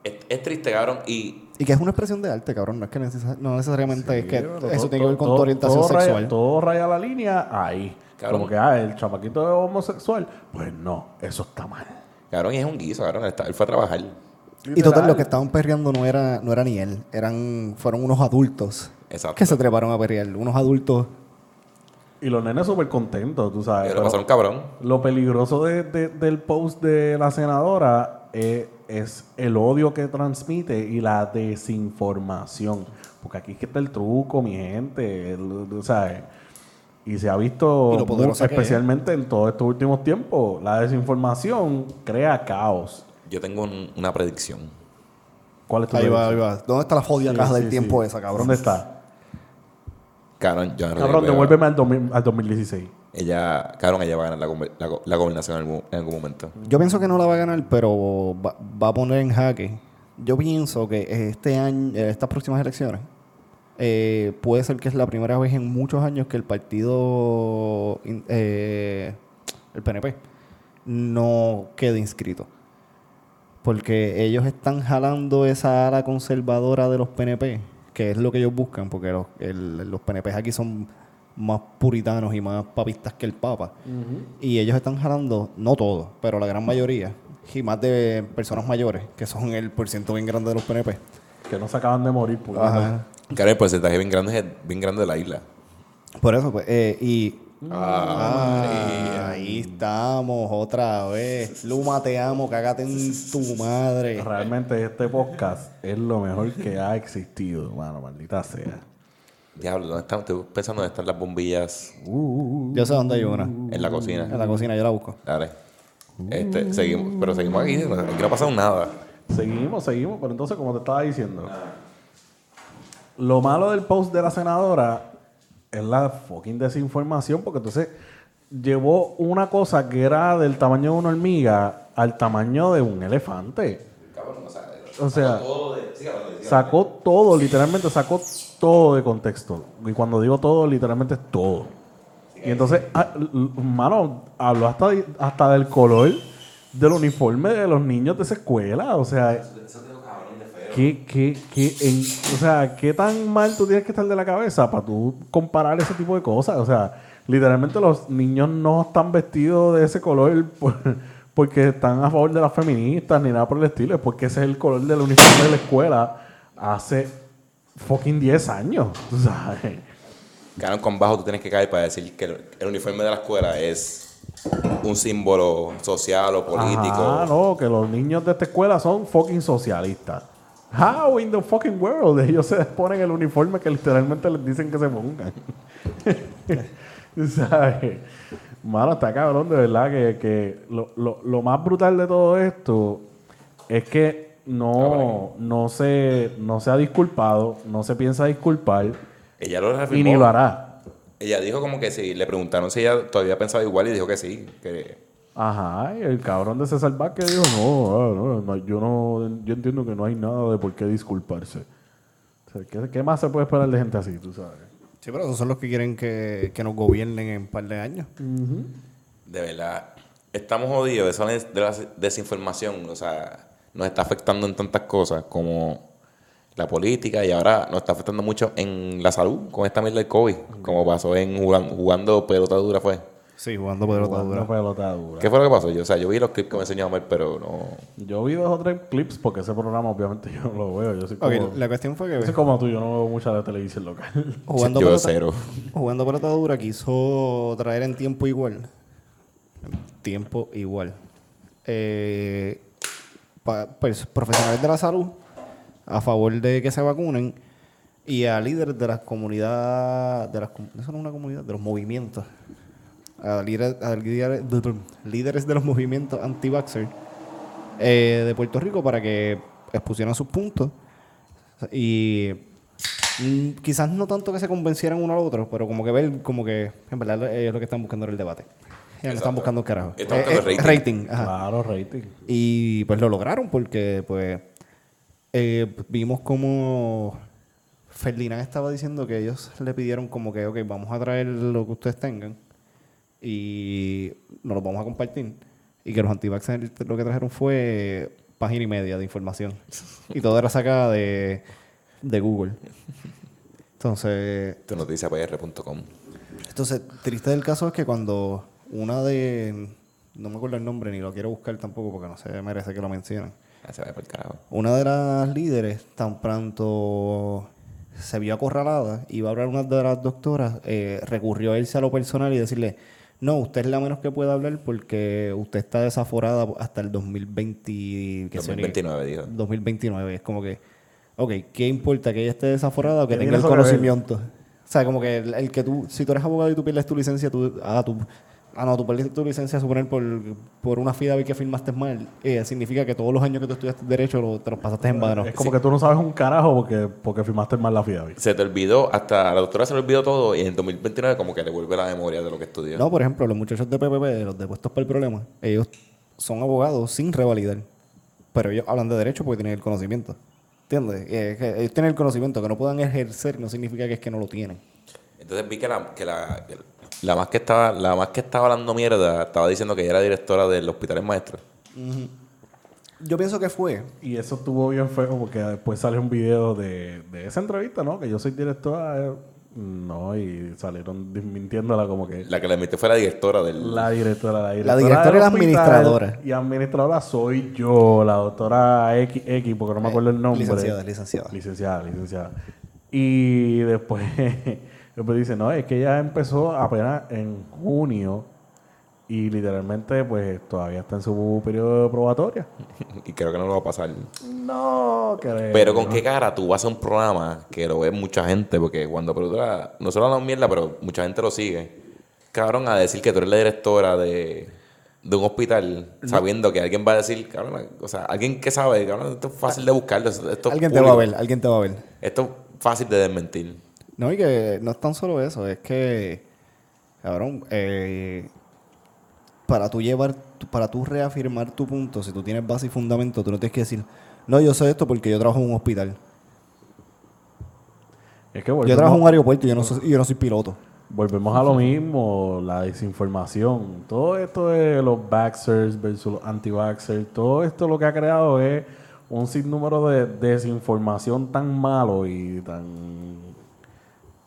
es, es triste, cabrón. Y Y que es una expresión de arte, cabrón. No es que necesa- no necesariamente es que eso todo- tiene que ver con todo- tu orientación todo raya- sexual. todo raya la línea ahí. Cabrón. Como que, ah, el chamaquito es homosexual. Pues no, eso está mal. cabrón, y es un guiso, cabrón. Él, está- él fue a trabajar. Y total, los que estaban perreando no era, no era ni él. Eran, fueron unos adultos Exacto. que se treparon a perrear. Unos adultos. Y los nenes súper contentos, tú sabes. Pero pero- pasaron cabrón. Lo peligroso de- de- del post de la senadora eh, es el odio que transmite y la desinformación. Porque aquí es que está el truco, mi gente. tú sabes. Y se ha visto especialmente en todos estos últimos tiempos. La desinformación crea caos. Yo tengo un- una predicción. ¿Cuál es tu Ahí va, ahí va. ¿Dónde está la jodida Sí, caja del sí, tiempo esa, cabrón? ¿Dónde está? Cabrón, yo en realidad Cabrón, devuélveme al, 2000 al 2016. Ella, cabrón, ella va a ganar la, la, la gobernación en algún, en algún momento. Yo pienso que no la va a ganar, pero va, va a poner en jaque. Yo pienso que este año, eh, estas próximas elecciones, eh, puede ser que es la primera vez en muchos años que el partido, eh, el PNP, no quede inscrito. Porque ellos están jalando esa ala conservadora de los PNP, que es lo que ellos buscan, porque los, el- los PNP aquí son más puritanos y más papistas que el Papa. Y ellos están jalando, no todos, pero la gran mayoría, y más de personas mayores, que son el porciento bien grande de los PNP. Que no se acaban de morir. pues. Ajá. Claro, el porcentaje bien grande es bien grande de la isla. Por eso, pues, eh, y... Ah, Ah, ahí estamos, otra vez. Luma, te amo, cágate en tu madre. Realmente este podcast es lo mejor que ha existido, mano, maldita sea. Diablo, ¿dónde están? Estoy pensando dónde están las bombillas Yo sé dónde hay una. en la cocina. En la cocina, yo la busco. Dale. Este, seguimos, pero seguimos aquí, no- aquí no ha pasado nada. Seguimos, seguimos, pero entonces, como te estaba diciendo, lo malo del post de la senadora es la fucking desinformación, porque entonces llevó una cosa que era del tamaño de una hormiga al tamaño de un elefante. O sea, sacó todo, literalmente sacó todo de contexto. Y cuando digo todo, literalmente es todo. Y entonces, ah, l- l- mano, habló hasta, de- hasta del color del uniforme de los niños de esa escuela. O sea, ¿qué, qué, qué, en- o sea, ¿qué tan mal tú tienes que estar de la cabeza para tú comparar ese tipo de cosas? O sea, literalmente los niños no están vestidos de ese color por- porque están a favor de las feministas ni nada por el estilo. Es porque ese es el color del uniforme de la escuela hace fucking 10 años. tú sabes. Cabrón, con bajo tú tienes que caer para decir que el, el uniforme de la escuela es un símbolo social o político. Ah, no, que los niños de esta escuela son fucking socialistas. How in the fucking world ellos se ponen el uniforme que literalmente les dicen que se pongan. ¿Sabes? Mano, está cabrón, de verdad que, que lo, lo- lo más brutal de todo esto es que no, no, se, no se ha disculpado, no se piensa disculpar Ella lo y ni lo hará. Ella dijo como que sí. Le preguntaron si ella todavía pensaba igual y dijo que sí. Que Ajá, y el cabrón de César Vázquez dijo, no, ah, no, no, yo no, yo entiendo que no hay nada de por qué disculparse. O sea, ¿qué, qué más se puede esperar de gente así, tú sabes? Sí, pero esos son los que quieren que, que nos gobiernen en un par de años. de verdad, estamos jodidos. Eso es de la desinformación. O sea, nos está afectando en tantas cosas como la política y ahora nos está afectando mucho en la salud con esta mierda del COVID. Como pasó en jugando, jugando pelota dura fue. Sí, jugando pelota Jugando dura. pelota dura. ¿Qué fue lo que pasó? Yo, o sea, yo vi los clips que me enseñó Amel, pero no... Yo vi dos o tres clips porque ese programa obviamente yo no lo veo. Yo soy como, Ok, la cuestión fue que yo soy como tú, yo no veo mucha de televisión local. jugando yo pelota, cero. jugando pelota dura quiso traer en tiempo igual. En tiempo igual. Eh, pa- pues, profesionales de la salud a favor de que se vacunen y a líderes de las comunidades, de las, eso no es una comunidad, de los movimientos, a líderes, a líderes, líderes de los movimientos anti-vaxxer eh, de Puerto Rico para que expusieran sus puntos y mm, quizás no tanto que se convencieran uno al otro, pero como que ver como que en verdad es lo que están buscando en el debate. Ellos están buscando un carajo. Están Eh, buscando eh, rating. rating, ajá. Claro, rating. Y pues lo lograron porque pues eh, vimos como Ferdinand estaba diciendo que ellos le pidieron como que, ok, vamos a traer lo que ustedes tengan y nos lo vamos a compartir. Y que los antivaxxers lo que trajeron fue página y media de información. Y todo era sacada de, de Google. Entonces, Tu noticia PR.com. entonces, triste del caso es que cuando una de. No me acuerdo el nombre ni lo quiero buscar tampoco porque no se merece que lo mencionen. Ah, se va por el carajo. Una de las líderes, tan pronto se vio acorralada, iba a hablar una de las doctoras, eh, recurrió a irse a lo personal y decirle, no, usted es la menos que puede hablar porque usted está desaforada hasta el 2020, que se- 2029, dijo. 2029. Es como que, ok, ¿qué importa que ella esté desaforada o que ¿Qué tenga el conocimiento? O sea, como que el, el que tú, si tú eres abogado y tú pierdes tu licencia, tú, ah, tú, ah, no, tú perdiste tu licencia, suponer, por, por una FIDAVI que firmaste mal, eh, significa que todos los años que tú estudiaste Derecho lo- te los pasaste en vano. Es como que tú no sabes un carajo porque, porque firmaste mal la FIDAVI. Se te olvidó, hasta a la doctora se le olvidó todo y en 2029 como que le vuelve la memoria de lo que estudió. No, por ejemplo, los muchachos de PPP, los de puestos para el problema, ellos son abogados sin revalidar. Pero ellos hablan de derecho porque tienen el conocimiento. ¿Entiendes? Eh, que ellos tienen el conocimiento, que no puedan ejercer no significa que es que no lo tienen. Entonces vi que la, que la, que la más que estaba, la más que estaba hablando mierda, estaba diciendo que ella era directora del hospital en maestro. Yo pienso que fue. Y eso estuvo bien feo porque después sale un video de, de esa entrevista, ¿no? Que yo soy directora. eh, No, y salieron desmintiéndola como que La que le emitió fue la directora del. la directora, la directora. directora del y la administradora. Y administradora soy yo, la doctora X, X porque no me acuerdo el nombre. licenciada, licenciada. Licenciada, licenciada. Y después, después dice, no, es que ella empezó apenas en junio y literalmente pues todavía está en su periodo de probatoria. y creo que no lo va a pasar. No, creo. Pero con qué cara tú vas a un programa que lo ve mucha gente, porque cuando productora, no solo hablamos mierda, pero mucha gente lo sigue. Cabrón, a decir que tú eres la directora de, de un hospital, sabiendo que alguien va a decir, cabrón, o sea, alguien que sabe, cabrón, esto es fácil de buscarlo. Esto, esto es Alguien te va a público. ver, alguien te va a ver. Esto es fácil de desmentir. No, y que no es tan solo eso, es que, cabrón, eh, para tú llevar, para tú reafirmar tu punto, si tú tienes base y fundamento, tú no tienes que decir, no, yo sé esto porque yo trabajo en un hospital. Es que Yo trabajo en un aeropuerto y yo no soy, y yo no soy piloto. volvemos a lo mismo, la desinformación. Todo esto de los vaxxers versus los anti-vaxxers, todo esto lo que ha creado es un sinnúmero de desinformación tan malo y tan,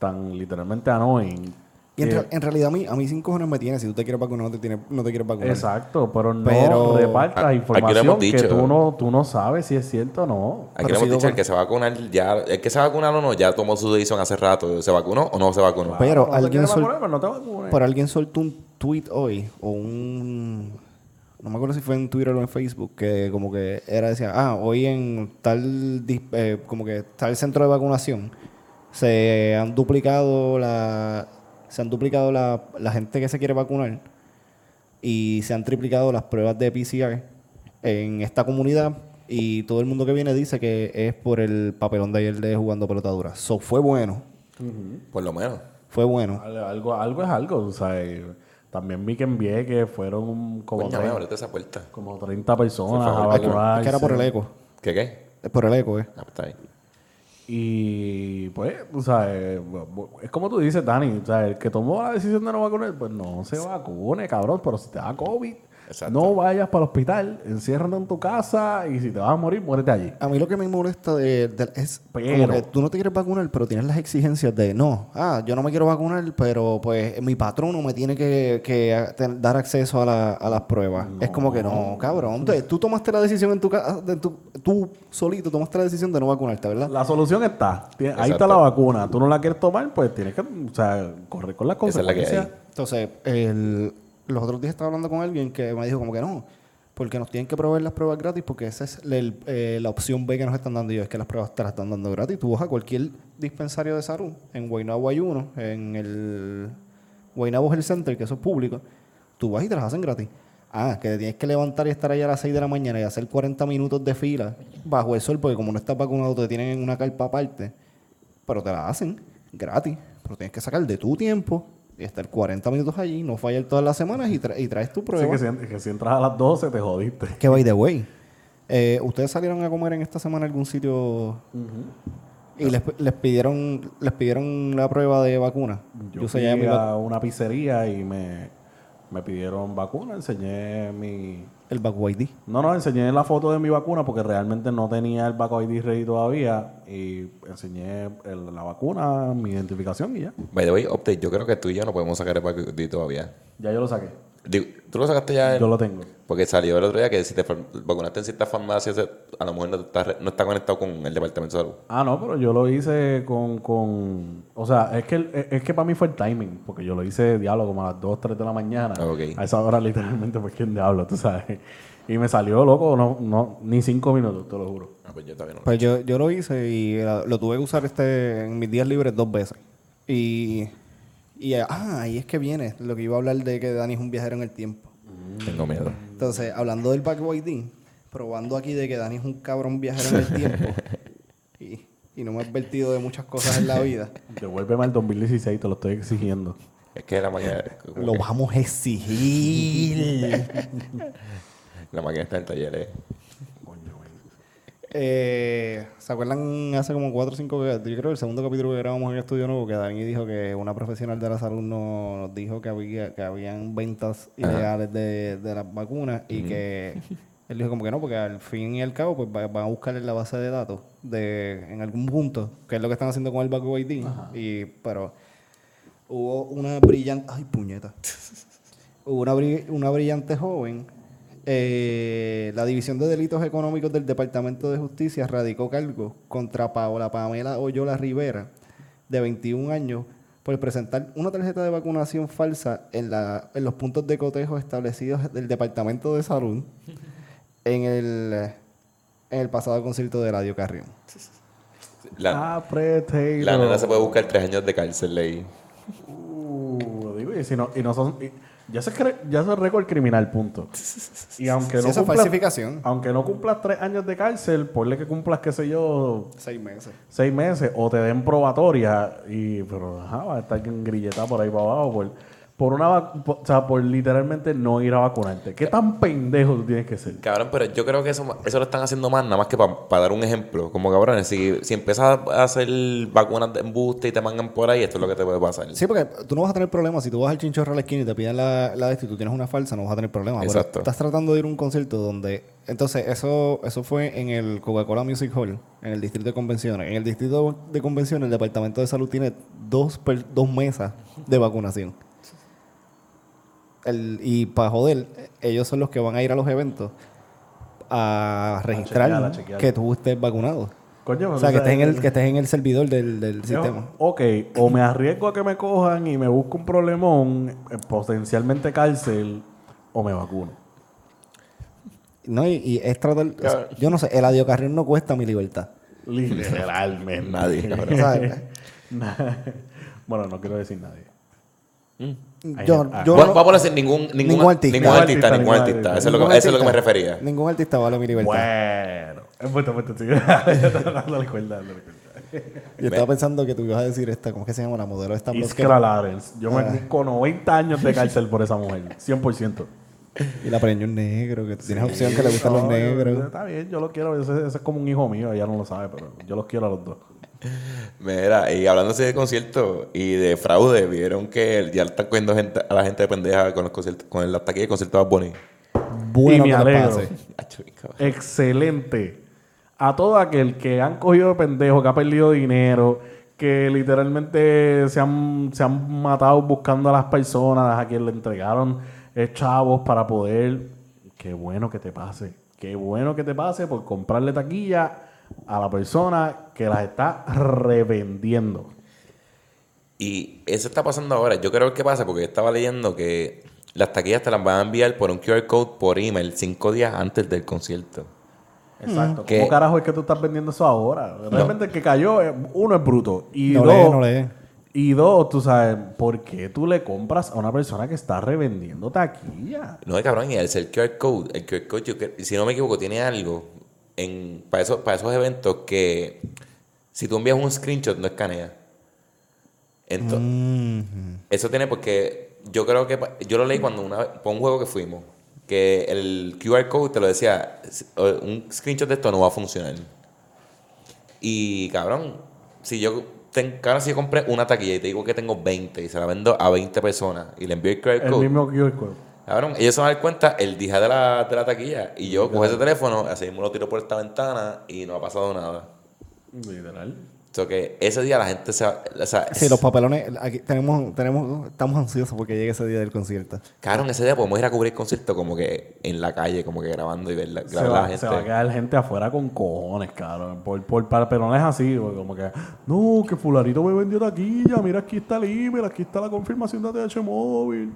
tan literalmente annoying. Y en, re- en realidad a mí, a mí sin cojones me tiene. Si tú te quieres vacunar, no te, tiene, no te quieres vacunar. Exacto, pero no Pero- repartas lo información que tú no, tú no sabes si es cierto o no. Aquí Pero le hemos si dicho, el que se va a vacunar ya, el que se va a vacunar o no, ya tomó su decisión hace rato. ¿Se vacunó o no se vacunó? Pero no alguien sol- vacunar, pero no te vacunes. Pero alguien soltó un tweet hoy o un no me acuerdo si fue en Twitter o en Facebook que como que era decía ah hoy en tal dis- eh, como que tal centro de vacunación se han duplicado la se han duplicado la, la gente que se quiere vacunar y se han triplicado las pruebas de PCR en esta comunidad y todo el mundo que viene dice que es por el papelón de ayer de jugando pelotadura. So fue bueno, Por lo menos. fue bueno. Algo, algo, es algo, o sea, también vi que en Vieques fueron como, Coño, tre- ábrete esa puerta. como 30 personas a que-. Es que era por el eco. ¿Qué qué? Es por el eco, eh. Ah, pues está ahí. Y pues, o sea, es como tú dices, Dani, o sea, el que tomó la decisión de no vacunar, pues no se vacune, cabrón, pero si te da COVID, Exacto. no vayas para el hospital, enciérrate en tu casa y si te vas a morir, muérete allí. A mí lo que me molesta de, de- es Pero- como que tú no te quieres vacunar, pero tienes las exigencias de no, ah, yo no me quiero vacunar, pero pues mi patrono me tiene que, que a- ten- dar acceso a, la- a las pruebas. Es como que no, cabrón. Entonces, tú tomaste la decisión en tu casa, tú solito tomaste la decisión de no vacunarte, ¿verdad? La solución está, Tien- ahí está la vacuna, tú no la quieres tomar, pues tienes que, o sea, correr con las Esa es la que hay. consecuencias. Entonces, el- los otros días estaba hablando con alguien que me dijo como que no, porque nos tienen que proveer las pruebas gratis porque esa es eh, la opción B que nos están dando ellos, es que las pruebas te las están dando gratis. Tú vas a cualquier dispensario de salud, en Guaynabo hay uno, en el Guaynabo Health Center, que eso es público, tú vas y te las hacen gratis. Ah, que te tienes que levantar y estar allá a las 6 de la mañana y hacer 40 minutos de fila bajo el sol, porque como no estás vacunado te tienen en una carpa aparte, pero te la hacen gratis. Pero tienes que sacar de tu tiempo y estar 40 minutos allí, no fallar todas las semanas y, tra- y traes tu prueba. que si, que si entras a las 12 te jodiste. Que by the way, eh, ¿ustedes salieron a comer en esta semana a algún sitio y les, les pidieron les pidieron la prueba de vacuna? Yo, fui mi vac- a una pizzería y me, me pidieron vacuna, enseñé mi... el Vacu ID. No, no, enseñé la foto de mi vacuna porque realmente no tenía el Vaco ID ready todavía y enseñé el- la vacuna, mi identificación y ya. By the way, update, yo creo que tú y yo no podemos sacar el paquete todavía. Ya yo lo saqué. Digo, ¿Tú lo sacaste ya? Yo lo tengo. Porque salió el otro día que si te vacunaste en ciertas farmacias, a lo mejor no está, no está conectado con el departamento de salud. Ah, no, pero yo lo hice con, con... O sea, es que, es que para mí fue el timing, porque yo lo hice, diablo, como a las 2, 3 de la mañana. Ok. A esa hora literalmente fue quien diablo, tú sabes. Y me salió, loco, no, no, ni 5 minutos, te lo juro. Ah, pues yo no. Pues yo, yo lo hice y eh, lo tuve que usar este en mis días libres dos veces. Y, y eh, ah, ahí es que viene lo que iba a hablar de que Dani es un viajero en el tiempo. Tengo miedo. Entonces, hablando del Back ID, probando aquí de que Dani es un cabrón viajero en el tiempo y, y no me he advertido de muchas cosas en la vida, Devuélveme al 2016, te lo estoy exigiendo. Es que la máquina, lo que vamos a exigir. la máquina está en el taller. eh. Eh, ¿Se acuerdan hace como cuatro o cinco, yo creo el segundo capítulo que grabamos en el estudio nuevo, que Dani dijo que una profesional de la salud no- nos dijo que había que habían ventas ilegales de, de las vacunas y que él dijo como que no, porque al fin y al cabo pues va- van a buscar en la base de datos de en algún punto, que es lo que están haciendo con el Vacu ID, y pero hubo una brillante, ay puñeta, hubo una, bri- una brillante joven. Eh, la División de Delitos Económicos del Departamento de Justicia radicó cargo contra Paola Pamela Oyola Rivera, de 21 años, por presentar una tarjeta de vacunación falsa en, la, en los puntos de cotejo establecidos del Departamento de Salud en el, en el pasado concierto de Eladio Carrión. La, la nena se puede buscar tres años de cárcel ley. Uh, digo, y, si no, y no son... y- ya cre- ya es récord criminal, punto. Y aunque Sí, no falsificación. Aunque no cumplas tres años de cárcel, ponle que cumplas, qué sé yo, Seis meses. seis meses o te den probatoria y pero ajá, va a estar en grilleta por ahí para abajo por, por una o sea, por literalmente no ir a vacunarte. ¿Qué tan pendejo tú tienes que ser? Cabrón, pero yo creo que eso, eso lo están haciendo más, nada más que para dar un ejemplo. Como cabrones, si, si empiezas a hacer vacunas de embuste y te mangan por ahí, esto es lo que te puede pasar. Sí, porque tú no vas a tener problemas. Si tú vas al chinchorro a la esquina y te piden la, la de esto y tú tienes una falsa, no vas a tener problemas. Pero Exacto. estás tratando de ir a un concierto donde... Entonces, eso eso fue en el Coca-Cola Music Hall, en el distrito de convenciones. En el distrito de convenciones, el Departamento de Salud tiene dos, per- dos mesas de vacunación. El- y para joder, ellos son los que van a ir a los eventos a registrar chequear, a chequear. que tú estés vacunado. Coño, O sea, que estés en el, que estés en el servidor del, del yo, sistema. Ok, o me arriesgo a que me cojan y me busco un problemón, eh, potencialmente cárcel, o me vacuno. No, y, y es tratar... o sea, Cabrón. yo no sé, el Carrión no cuesta mi libertad. Literalmente. Nadie, cabrón. O sea, bueno, no quiero decir nadie. Ay, yo, ah, yo Va- no- Vamos a decir ningún, ningún, Ningún artista. Ningún artista, Ningún artista, artista. Eso es lo que, eso es lo que me refería. Ningún artista vale mi libertad. Bueno, es puesto, puesto, sí. cuerda. Yo estaba pensando que tú ibas a decir esta, ¿cómo es que se llama la modelo esta blog que- Iskra Lawrence. Yo me Ah. busco 90 años de cárcel por esa mujer. 100%. Y la preñó en negro, que tú tienes opción que le gustan los No, yo- negros. Está bien, yo lo quiero. Ese, ese es como un hijo mío, ella no lo sabe, pero yo los quiero a los dos. Mira, y hablándose de conciertos y de fraude, vieron que ya están cogiendo gente, a la gente de pendeja con los conciertos, con el ataque de conciertos de Bad Bunny. Bueno y me alegro. Excelente. A todo aquel que han cogido de pendejo, que ha perdido dinero, que literalmente se han, se han matado buscando a las personas a quien le entregaron eh, chavos para poder. Qué bueno que te pase. Qué bueno que te pase por comprarle taquilla a la persona que las está revendiendo. Y eso está pasando ahora. Yo creo que pasa porque yo estaba leyendo que las taquillas te las van a enviar por un QR code por email cinco días antes del concierto. Exacto. Que- ¿Cómo carajo es que tú estás vendiendo eso ahora? Realmente el que cayó, eh, uno es bruto. Y No dos, lee, no lee. Y dos, tú sabes, ¿por qué tú le compras a una persona que está revendiendo taquilla? No, cabrón, y el el QR code. El QR code, yo si no me equivoco, tiene algo en, para, esos, para esos eventos que si tú envías un screenshot no escanea. Entonces, Mhm. Eso tiene porque yo creo que yo lo leí cuando una por un juego que fuimos que el QR code te lo decía un screenshot de esto no va a funcionar y cabrón si yo ten- cabrón, si yo compré una taquilla y te digo que tengo 20 y se la vendo a 20 personas y le envío el QR El code mismo QR code. Cabrón ellos se van a dar cuenta el dija de la, de la taquilla y yo cojo ese teléfono así mismo lo tiro por esta ventana y no ha pasado nada Literal. So que ese día la gente se va- o sea, Sí, los papelones, aquí tenemos, tenemos, estamos ansiosos porque llegue ese día del concierto. Cabrón, ese día podemos ir a cubrir el concierto como que en la calle, como que grabando y ver la, Se grabar va, la gente. se va a quedar gente afuera con cojones, cabrón. Por, por, para- pero no es así, como que, no, que fulanito me vendió taquilla, mira aquí está el email, aquí está la confirmación de ATH móvil.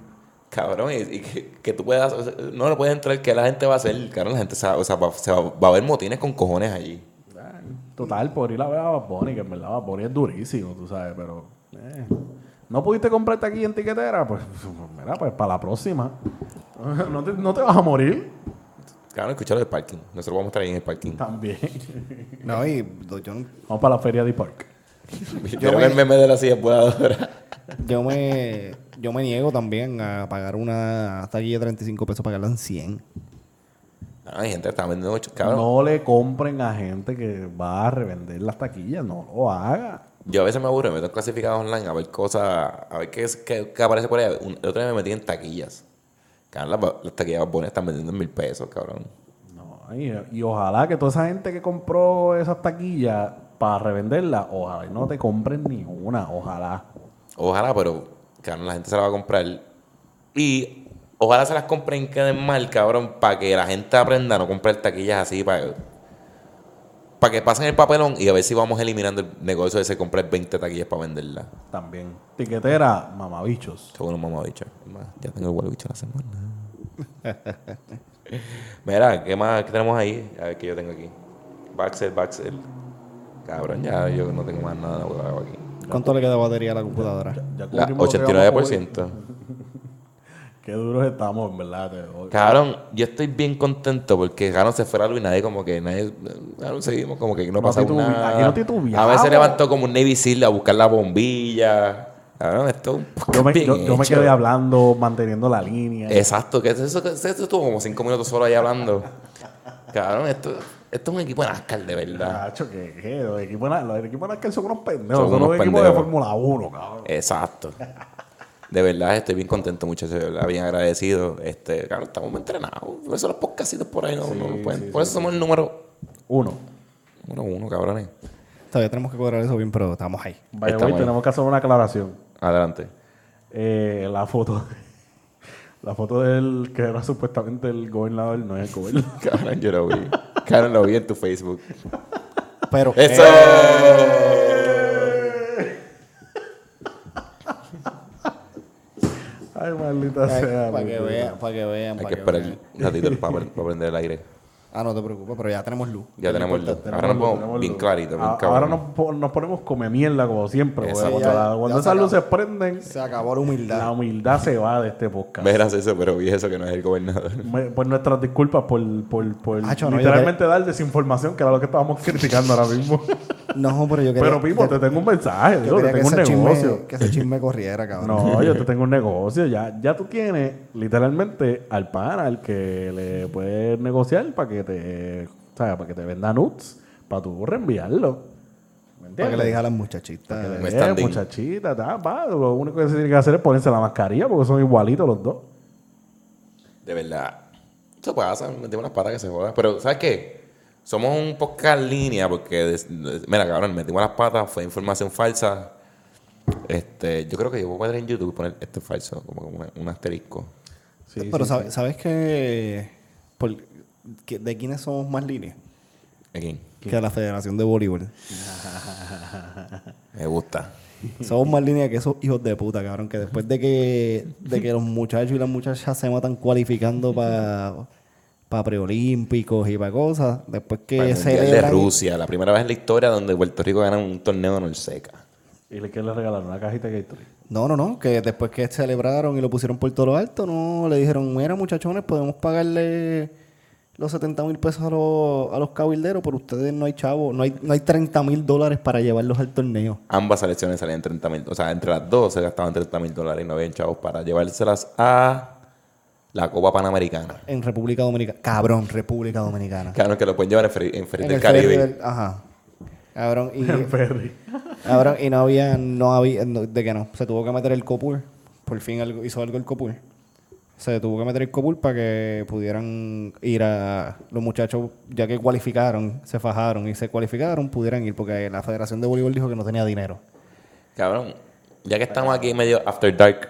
Cabrón, y, y que, que tú puedas, o sea, no lo puedes entrar, que la gente va a hacer, cabrón, la gente se va, o sea, va, se va, va a ver motines con cojones allí. Total, por ir a ver a Bad que en verdad Bad es durísimo, tú sabes, pero... eh, ¿No pudiste comprarte aquí en tiquetera? Pues, mira, pues para la próxima. No te, no te vas a morir Cabrón, escuchar del parking. Nosotros vamos a estar ahí en el parking. también. No, y yo, no- Vamos para la feria de Park. Yo el meme de la silla voladora. yo me yo me niego también a pagar una taquilla de 35 pesos, pagarla en 100. Ah, hay gente que está vendiendo mucho, cabrón. No le compren a gente que va a revender las taquillas, no lo haga. Yo a veces me aburro, me meto en clasificados online a ver cosas, a ver qué, es, qué, qué aparece por ahí. Un- el otro día me metí en taquillas. Cabrón, las, las taquillas buenas están vendiendo en mil pesos, cabrón. No, y, y ojalá que toda esa gente que compró esas taquillas para revenderlas, ojalá y no te compren ni una, ojalá. Ojalá, pero, cabrón, la gente se la va a comprar. Y ojalá se las compren y queden mal, cabrón, para que la gente aprenda a no comprar taquillas así, para, para que pasen el papelón y a ver si vamos eliminando el negocio de ese comprar 20 taquillas para venderlas. También. Tiquetera, mamabichos. Según un mamabicho. Es más, Ya tengo el huevicho la semana. Mira, ¿qué más qué tenemos ahí? A ver qué yo tengo aquí. Baxel, Baxel. Cabrón, ya yo no tengo más nada huevado aquí. ¿Cuánto le queda de batería a la computadora? Ya La cubrimos lo que vamos a cubrir. 89%. Qué duros estamos, en verdad. Cabrón, yo estoy bien contento porque Cabrón se fue a y nadie como que nadie, cabrón, seguimos como que no No pasa nada. aquí no a veces levantó como un Navy Seal a buscar la bombilla. Cabrón, esto es un poco Yo me, bien yo, yo me quedé hablando, manteniendo la línea. Exacto, que eso, eso, eso estuvo como cinco minutos solo ahí hablando. Cabrón, esto, esto es un equipo de NASCAR, de verdad. Cacho, que qué? Los equipos, de- los equipos de NASCAR son unos pendejos. Son Son, unos unos equipos de. Fórmula 1, cabrón. Exacto. De verdad, estoy bien contento, muchachos, de verdad, bien agradecido. Este, claro, estamos entrenados. Por eso los podcastitos por ahí no, no lo pueden. por eso somos el número Uno. uno, uno, cabrones. Todavía tenemos que cuadrar eso bien, pero estamos ahí. Vaya, Estamos güey, ahí. tenemos que hacer una aclaración. Adelante. Eh, la foto. La foto del que era supuestamente el gobernador no es el gobernador. Cabrón, yo lo vi. Cabrón, lo vi en tu Facebook. Pero ¡Eso! Ay, maldita sea. para que vean, para que vean, Hay que que esperar vean. un ratito para, para prender el aire. Ah, no te preocupes, pero ya tenemos luz. Ya tenemos luz. Tenemos Ahora nos ponemos tenemos bien luz. clarito, bien. Ahora nos, nos ponemos come mierda como siempre. porque. Cuando, Ya, la- ya, cuando ya esas luces prenden, Se acabó la humildad. la humildad se va de este podcast. Verás eso, pero vi eso que no es el gobernador. Me- Pues nuestras disculpas por, por, por no, literalmente dar desinformación, que era lo que estábamos criticando ahora mismo. No, pero yo quería... Pero, Pipo, te tengo un mensaje, yo digo, te quería que tengo un ese, negocio. chisme, que ese chisme corriera, cabrón. No, yo te tengo un negocio. Ya, ya tú tienes literalmente al pana al que le puedes negociar para que te, ¿sabes? Para que te venda nuts, para tú reenviarlo. ¿Me entiendes? Para que le diga a las muchachitas. Que Un le dé, standing. muchachita, ta, va, lo único que se tiene que hacer es ponerse la mascarilla porque son igualitos los dos. De verdad. Eso pasa, metimos las patas que se joda. Pero, ¿sabes qué? Somos un podcast en línea porque, des- des- mira, cabrón, metimos las patas, fue información falsa. Este, yo creo que yo voy a poner en YouTube poner esto es falso, como un, un asterisco. Sí, pero sí, ¿sabes, ¿sabes que, por- que- ¿De quiénes somos más líneas? Aquí. Que de la Federación de Voleibol. Me gusta. Somos más líneas que esos hijos de puta, cabrón. Que después de que, de que los muchachos y las muchachas se matan cualificando para para preolímpicos y para cosas, después que Para el de. Rusia, la primera vez en la historia donde Puerto Rico gana un torneo de Norseca. ¿Y le que le regalaron una cajita de Gatorade? No, no, no, que después que celebraron y lo pusieron por todo lo alto, no, le dijeron, mira muchachones, podemos pagarle los 70 mil pesos a los, a los cabilderos, pero ustedes no hay chavo, no hay, no hay 30 mil dólares para llevarlos al torneo. Ambas selecciones salían 30 mil, o sea, entre las dos se gastaban 30 mil dólares y no habían chavos para llevárselas a la Copa Panamericana. En República Dominicana. Cabrón, República Dominicana. Claro, que lo pueden llevar en Ferry, en Ferry En del ferry Caribe. del- ajá. Cabrón, y, Ferry. Cabrón, y no había, no había, no- de que no, se tuvo que meter el COPUR. Por fin algo, hizo algo el COPUR. se tuvo que meter el copul para que pudieran ir a los muchachos, ya que cualificaron, se fajaron y se cualificaron, pudieran ir, porque la Federación de Voleibol dijo que no tenía dinero. Cabrón, ya que estamos aquí medio after dark,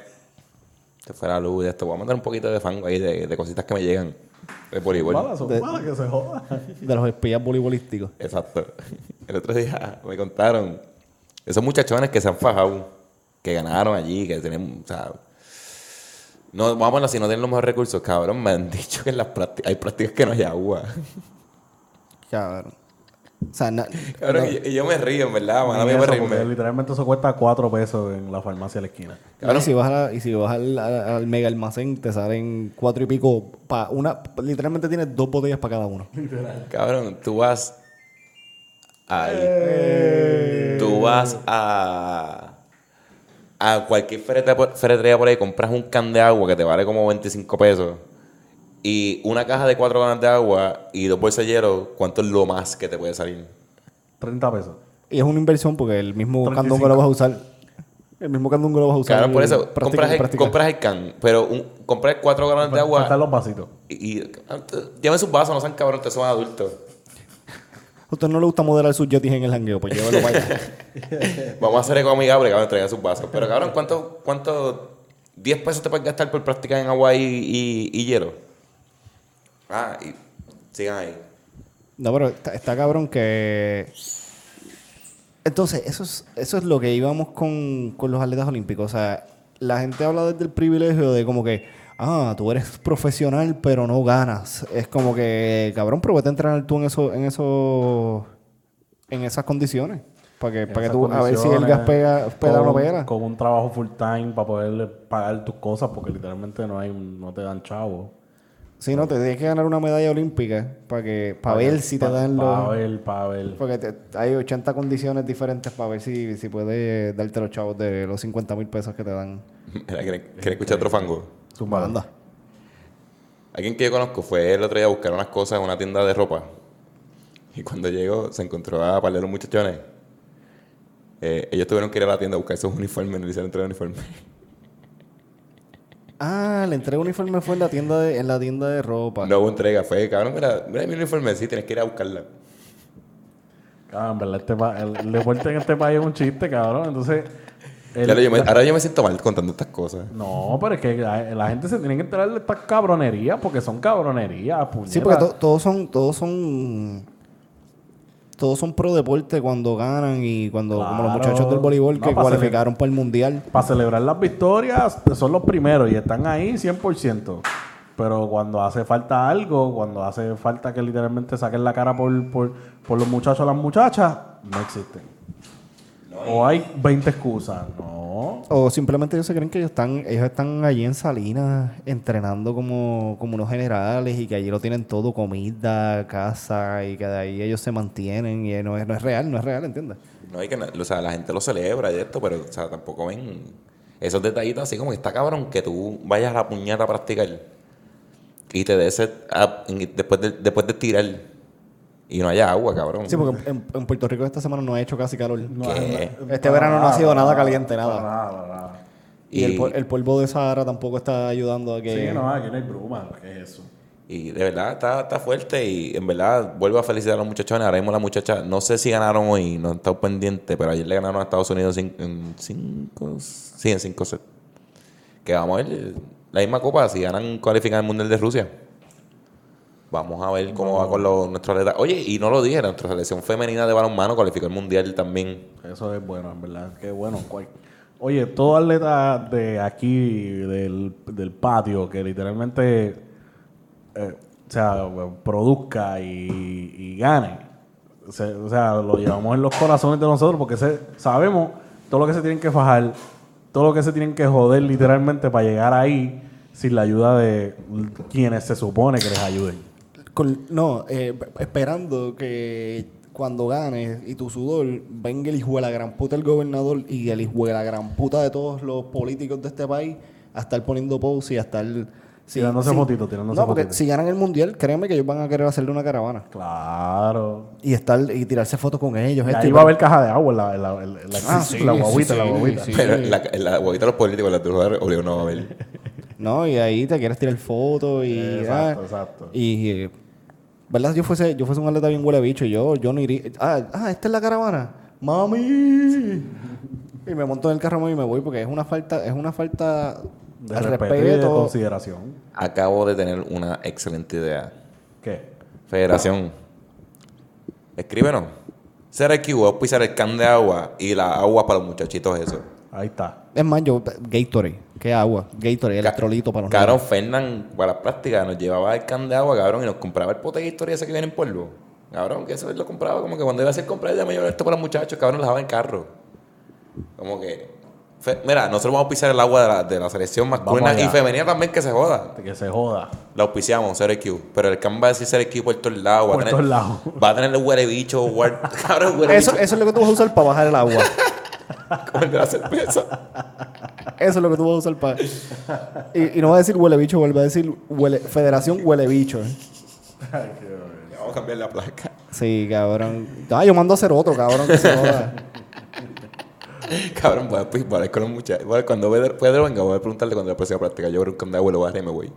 se fue la luz de esto, voy a mandar un poquito de fango ahí de, de cositas que me llegan de voleibol. Malas son De- malas que se joda. De los espías voleibolísticos. Exacto. El otro día me contaron esos muchachones que se han fajado, que ganaron allí, que tienen, o sea, no, vamos a así, no tienen los mejores recursos, cabrón. Me han dicho que en las prácticas, hay prácticas que no hay agua. Cabrón. O sea, na- Cabrón, no- y, y yo me río, en verdad, man, a mí Ni me reírme. literalmente eso cuesta 4 pesos en la farmacia de la esquina. y si vas, a y si vas al, al- al mega almacén, te salen cuatro y pico. Pa una, literalmente tienes dos botellas para cada uno. Cabrón, tú vas ahí. Eh. Tú vas a a cualquier ferretería por, ahí, compras un can de agua que te vale como 25 pesos y una caja de cuatro ganas de agua y dos bolsas de hielo, ¿cuánto es lo más que te puede salir? 30 pesos. Y es una inversión porque el mismo 35. candungo lo vas a usar. El mismo candungo lo vas a usar. Cabrón, por eso, compras el, práctica. compras el can, pero un, compras cuatro galones de agua Faltan los vasitos. y, y lleven sus vasos, no sean cabrón, ustedes son adultos. ¿A usted no le gusta modelar sus yetis en el jangueo? Pues llévelo para allá. Vamos a hacer eco amigable, cabrón, traigan sus vasos. Pero cabrón, ¿cuánto, cuánto 10 pesos te puedes gastar por practicar en agua y, y, y hielo? Ah, y sigan ahí. No, pero está, está cabrón que... Entonces, eso es, eso es lo que íbamos con, con los atletas olímpicos. O sea, la gente habla desde el privilegio de como que, ah, tú eres profesional, pero no ganas. Es como que, cabrón, pero vete a entrenar tú en eso, en eso, en esas condiciones. Para que, para que tú, a ver si el gas pega, pega o no con- pega. Con un trabajo full time para poderle pagar tus cosas, porque literalmente no hay no te dan chavo. Si no, te tienes que ganar una medalla olímpica para que, para ver si te dan los... Para ver, para ver. Porque te- hay 80 condiciones diferentes para ver si, si puedes darte los chavos de los 50 mil pesos que te dan. Mira, ¿quieren, quieren escuchar otro fango? Zumba. Anda. Alguien que yo conozco fue el otro día a buscar unas cosas en una tienda de ropa. Y cuando llegó, se encontró a par de los muchachones. Eh, ellos tuvieron que ir a la tienda a buscar esos uniformes, no le hicieron entrega de uniforme. Ah, la entrega de uniforme fue en la tienda de, en la tienda de ropa. No hubo entrega, fue, cabrón, mira, mira mi uniforme, sí, tienes que ir a buscarla. Cabrón, en verdad, este pa- el, el deporte en este país es un chiste, cabrón. Entonces. El- Claro, yo me- ahora yo me siento mal contando estas cosas. No, pero es que la, la gente se tiene que enterar de estas cabronerías porque son cabronerías. Sí, porque to- todos son, todos son, todos son pro deporte cuando ganan y cuando, como los muchachos del voleibol No, que para cualificaron para el mundial. Para celebrar las victorias son los primeros y están ahí 100%. Pero cuando hace falta algo, cuando hace falta que literalmente saquen la cara por, por, por los muchachos o las muchachas, no existen. O hay 20 excusas. No. O simplemente ellos se creen que ellos están, ellos están allí en Salinas entrenando como, como unos generales y que allí lo tienen todo, comida, casa, y que de ahí ellos se mantienen y no es, no es real, no es real, ¿entiendes? No hay que, o sea, la gente lo celebra y esto, pero, o sea, tampoco ven esos detallitos así como que está cabrón que tú vayas a la puñata a practicar y te des en- después de, después de tirar y no haya agua, cabrón. Sí, porque en, en Puerto Rico esta semana no ha hecho casi calor. ¿Qué? Este verano no ha sido nada caliente, Para nada. nada, para nada. Y, el, Y- pol- el polvo de Sahara tampoco está ayudando a que... Sí, no, aquí no hay bruma. ¿Qué es eso? Y de verdad está, está fuerte y en verdad vuelvo a felicitar a los muchachones. Ahora mismo las muchachas, no sé si ganaron hoy, no he estado pendiente, pero ayer le ganaron a Estados Unidos en 5, sí, en 5 sets. Que vamos a ver la misma copa, si ganan cualifican el Mundial de Rusia. Vamos a ver cómo va con los, nuestros atletas. Oye, y no lo dije, nuestra selección femenina de balonmano cualificó el Mundial también. Eso es bueno, en verdad. Qué bueno. cual- Oye, todo atleta de aquí, del, del patio, que literalmente eh, o sea, produzca y, y gane. O sea, o sea, lo llevamos en los corazones de nosotros porque se- sabemos todo lo que se tienen que fajar, todo lo que se tienen que joder literalmente para llegar ahí sin la ayuda de quienes se supone que les ayuden. Con- no, eh, esperando que cuando ganes y tu sudor venga el hijo de la gran puta del gobernador y el hijo de la gran puta de todos los políticos de este país a estar poniendo pose y a estar... Tirándose fotitos, tirándose No, porque si ganan el mundial, créanme que ellos van a querer hacerle una caravana. Claro. Y estar y tirarse fotos con ellos. Y esto, ahí va a haber caja de agua en la, en la, en la, Ah, sí, la guaguita, sí, la guaguita. sí. Pero en la, la guaguita de los políticos, la de los jugadores, obligado no va a haber. ¿no? Y ahí te quieres tirar fotos y... Exacto, ah, exacto. Y, eh, ¿verdad? Yo fuese, yo fuese un atleta bien huele bicho. Yo, yo no iría... Ah, ah, esta es la caravana. ¡Mami! Y me monto en el carro y me voy porque es una falta, es una falta De al respeto, y de consideración. Acabo de tener una excelente idea. ¿Qué? Federación, escríbenos. Será que voy a pisar el can de agua y la agua para los muchachitos eso. Ahí está. Es más, yo, Gatorade. ¿Qué agua? Gatorade, electrolito para los Cabrón, niños. Fernán, para la práctica, nos llevaba el can de agua, cabrón, y nos compraba el pote de historia ese que viene en polvo. Cabrón, que eso él lo compraba como que cuando iba a hacer comprar, ya me llevaba esto para los muchachos, cabrón, lo dejaba en carro. Como que. fe- mira, nosotros vamos a pisar el agua de la, de la selección masculina y femenina también que se joda. Que se joda. La auspiciamos, 0Q. Pero el can va a decir 0Q por todos lados. Por todos lados. Va a tener el huele bicho, guard- cabrón, huele Eso, bicho, eso es lo que tú vas a usar para bajar el agua. como el de la cerveza. Eso es lo que tú vas a usar para... Y, y no va a decir huele bicho, vuelve a decir huele, Federación Huele Bicho. ¿eh? Vamos a cambiar la placa. Sí, cabrón. Ah, yo mando a hacer otro, cabrón, que se joda. Cabrón, voy a, voy a hablar con los muchachos. Voy a- Cuando Pedro, Pedro venga, voy a preguntarle cuando la próxima práctica. Yo creo que un agua lo voy a dar y me voy.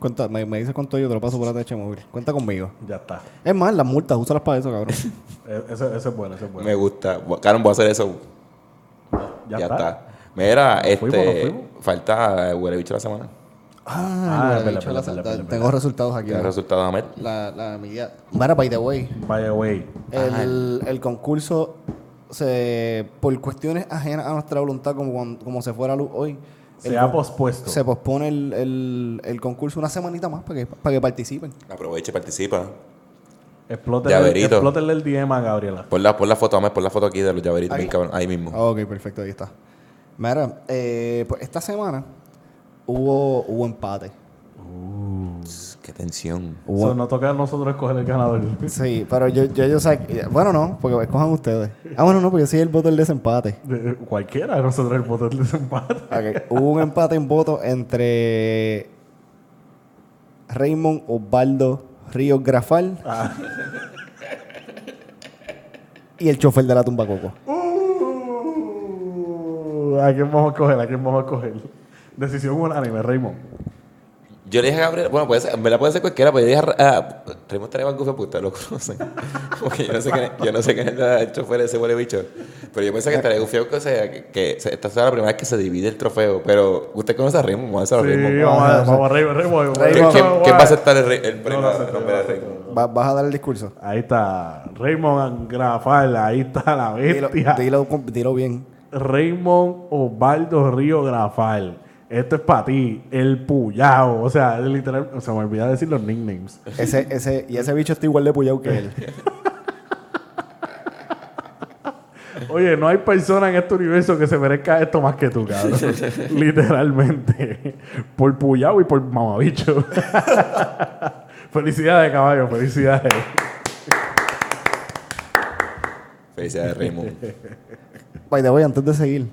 Cuenta, me, me dice cuánto yo te lo paso por la TH móvil. Cuenta conmigo. Ya está. Es más, las multas, úsalas para eso, cabrón. E- Ese, ese es bueno, ese es bueno. Me gusta. Cabrón, voy a hacer eso. Ya, Ya, está. está. Mira, Nos fuimos, este. fuimos. Falta huele bicho la semana. Ah, es huele verdad, bicho, verdad, la- verdad, verdad, Tengo resultados aquí. ¿Qué ¿no? resultado, Ahmed? La, la media. Mira, by the way, By the way. el, el concurso se por cuestiones ajenas a nuestra voluntad, como, cuando- como se fuera luz hoy, Se el ha pospuesto. se pospone el, el, el concurso una semanita más para que, para que participen. Aproveche y participa. Explótenle, Llaverito. explótenle el DM a Gabriela. Pon la, pon la foto, Ahmed, pon la foto aquí de los llaveritos. Ahí. cabrón, ahí mismo. Ah, ok, perfecto, ahí está. Mira, eh, pues esta semana hubo, hubo empate. Qué tensión. No toca a nosotros escoger el ganador. Sí, pero yo, yo, yo sé. que- Bueno, no, porque escojan ustedes. Ah, bueno, no, porque yo soy el voto del desempate. De- Cualquiera de nosotros el voto del desempate. Ok, Hubo un empate en voto entre Raymond Osvaldo Ríos Grafal Ah. y el chofer de la tumba Coco. Uh, ¿A quién vamos a coger? ¿A quién vamos a coger? Decisión unánime, Raymond. Yo le dije a Gabriel, bueno, puede ser, en verdad puede ser cualquiera, pero yo dije a a- Raymond porque ustedes lo conocen. Porque yo no sé quién es, yo no sé quién es el chofer de ese huele bicho. Pero yo pensé que estaría gufio que, sea, que, esta sea la primera vez que se divide el trofeo. Pero usted conoce a Raymond, vamos a hacer a Sí, Raymond. vamos a, Vamos a- vamos a Raymond, Raymond. ¿Quién, Raymond. quién- quién va a aceptar el, el premio? nombre no de Raymond? Va- ¿Vas a dar el discurso? Ahí está. Raymond Grafal, ahí está la Dilo, bestia. dilo, con- dilo bien. Raymond Osvaldo Río Grafal. Esto es para ti, el puyao. O sea, literal, se me olvidó decir los nicknames. Ese, ese, y ese bicho está igual de puyado que él. Oye, no hay persona en este universo que se merezca esto más que tú, cabrón. Literalmente. Por puyao y por mamabicho. felicidades, caballo, felicidades. Felicidades, Raymond. By the way, antes de seguir,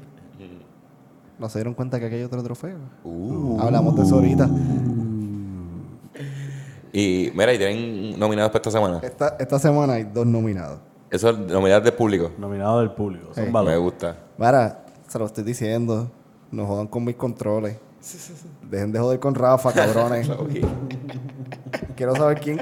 ¿no se dieron cuenta que aquí hay otro trofeo? Uh. Hablamos de eso ahorita. Y mira, y tienen nominados para esta semana. Esta, esta semana hay dos nominados. Eso es nominados del público. Nominado del público. Son Sí. Me gusta. Mira, se lo estoy diciendo. No jodan con mis controles. Dejen de joder con Rafa, cabrones. quiero saber quién.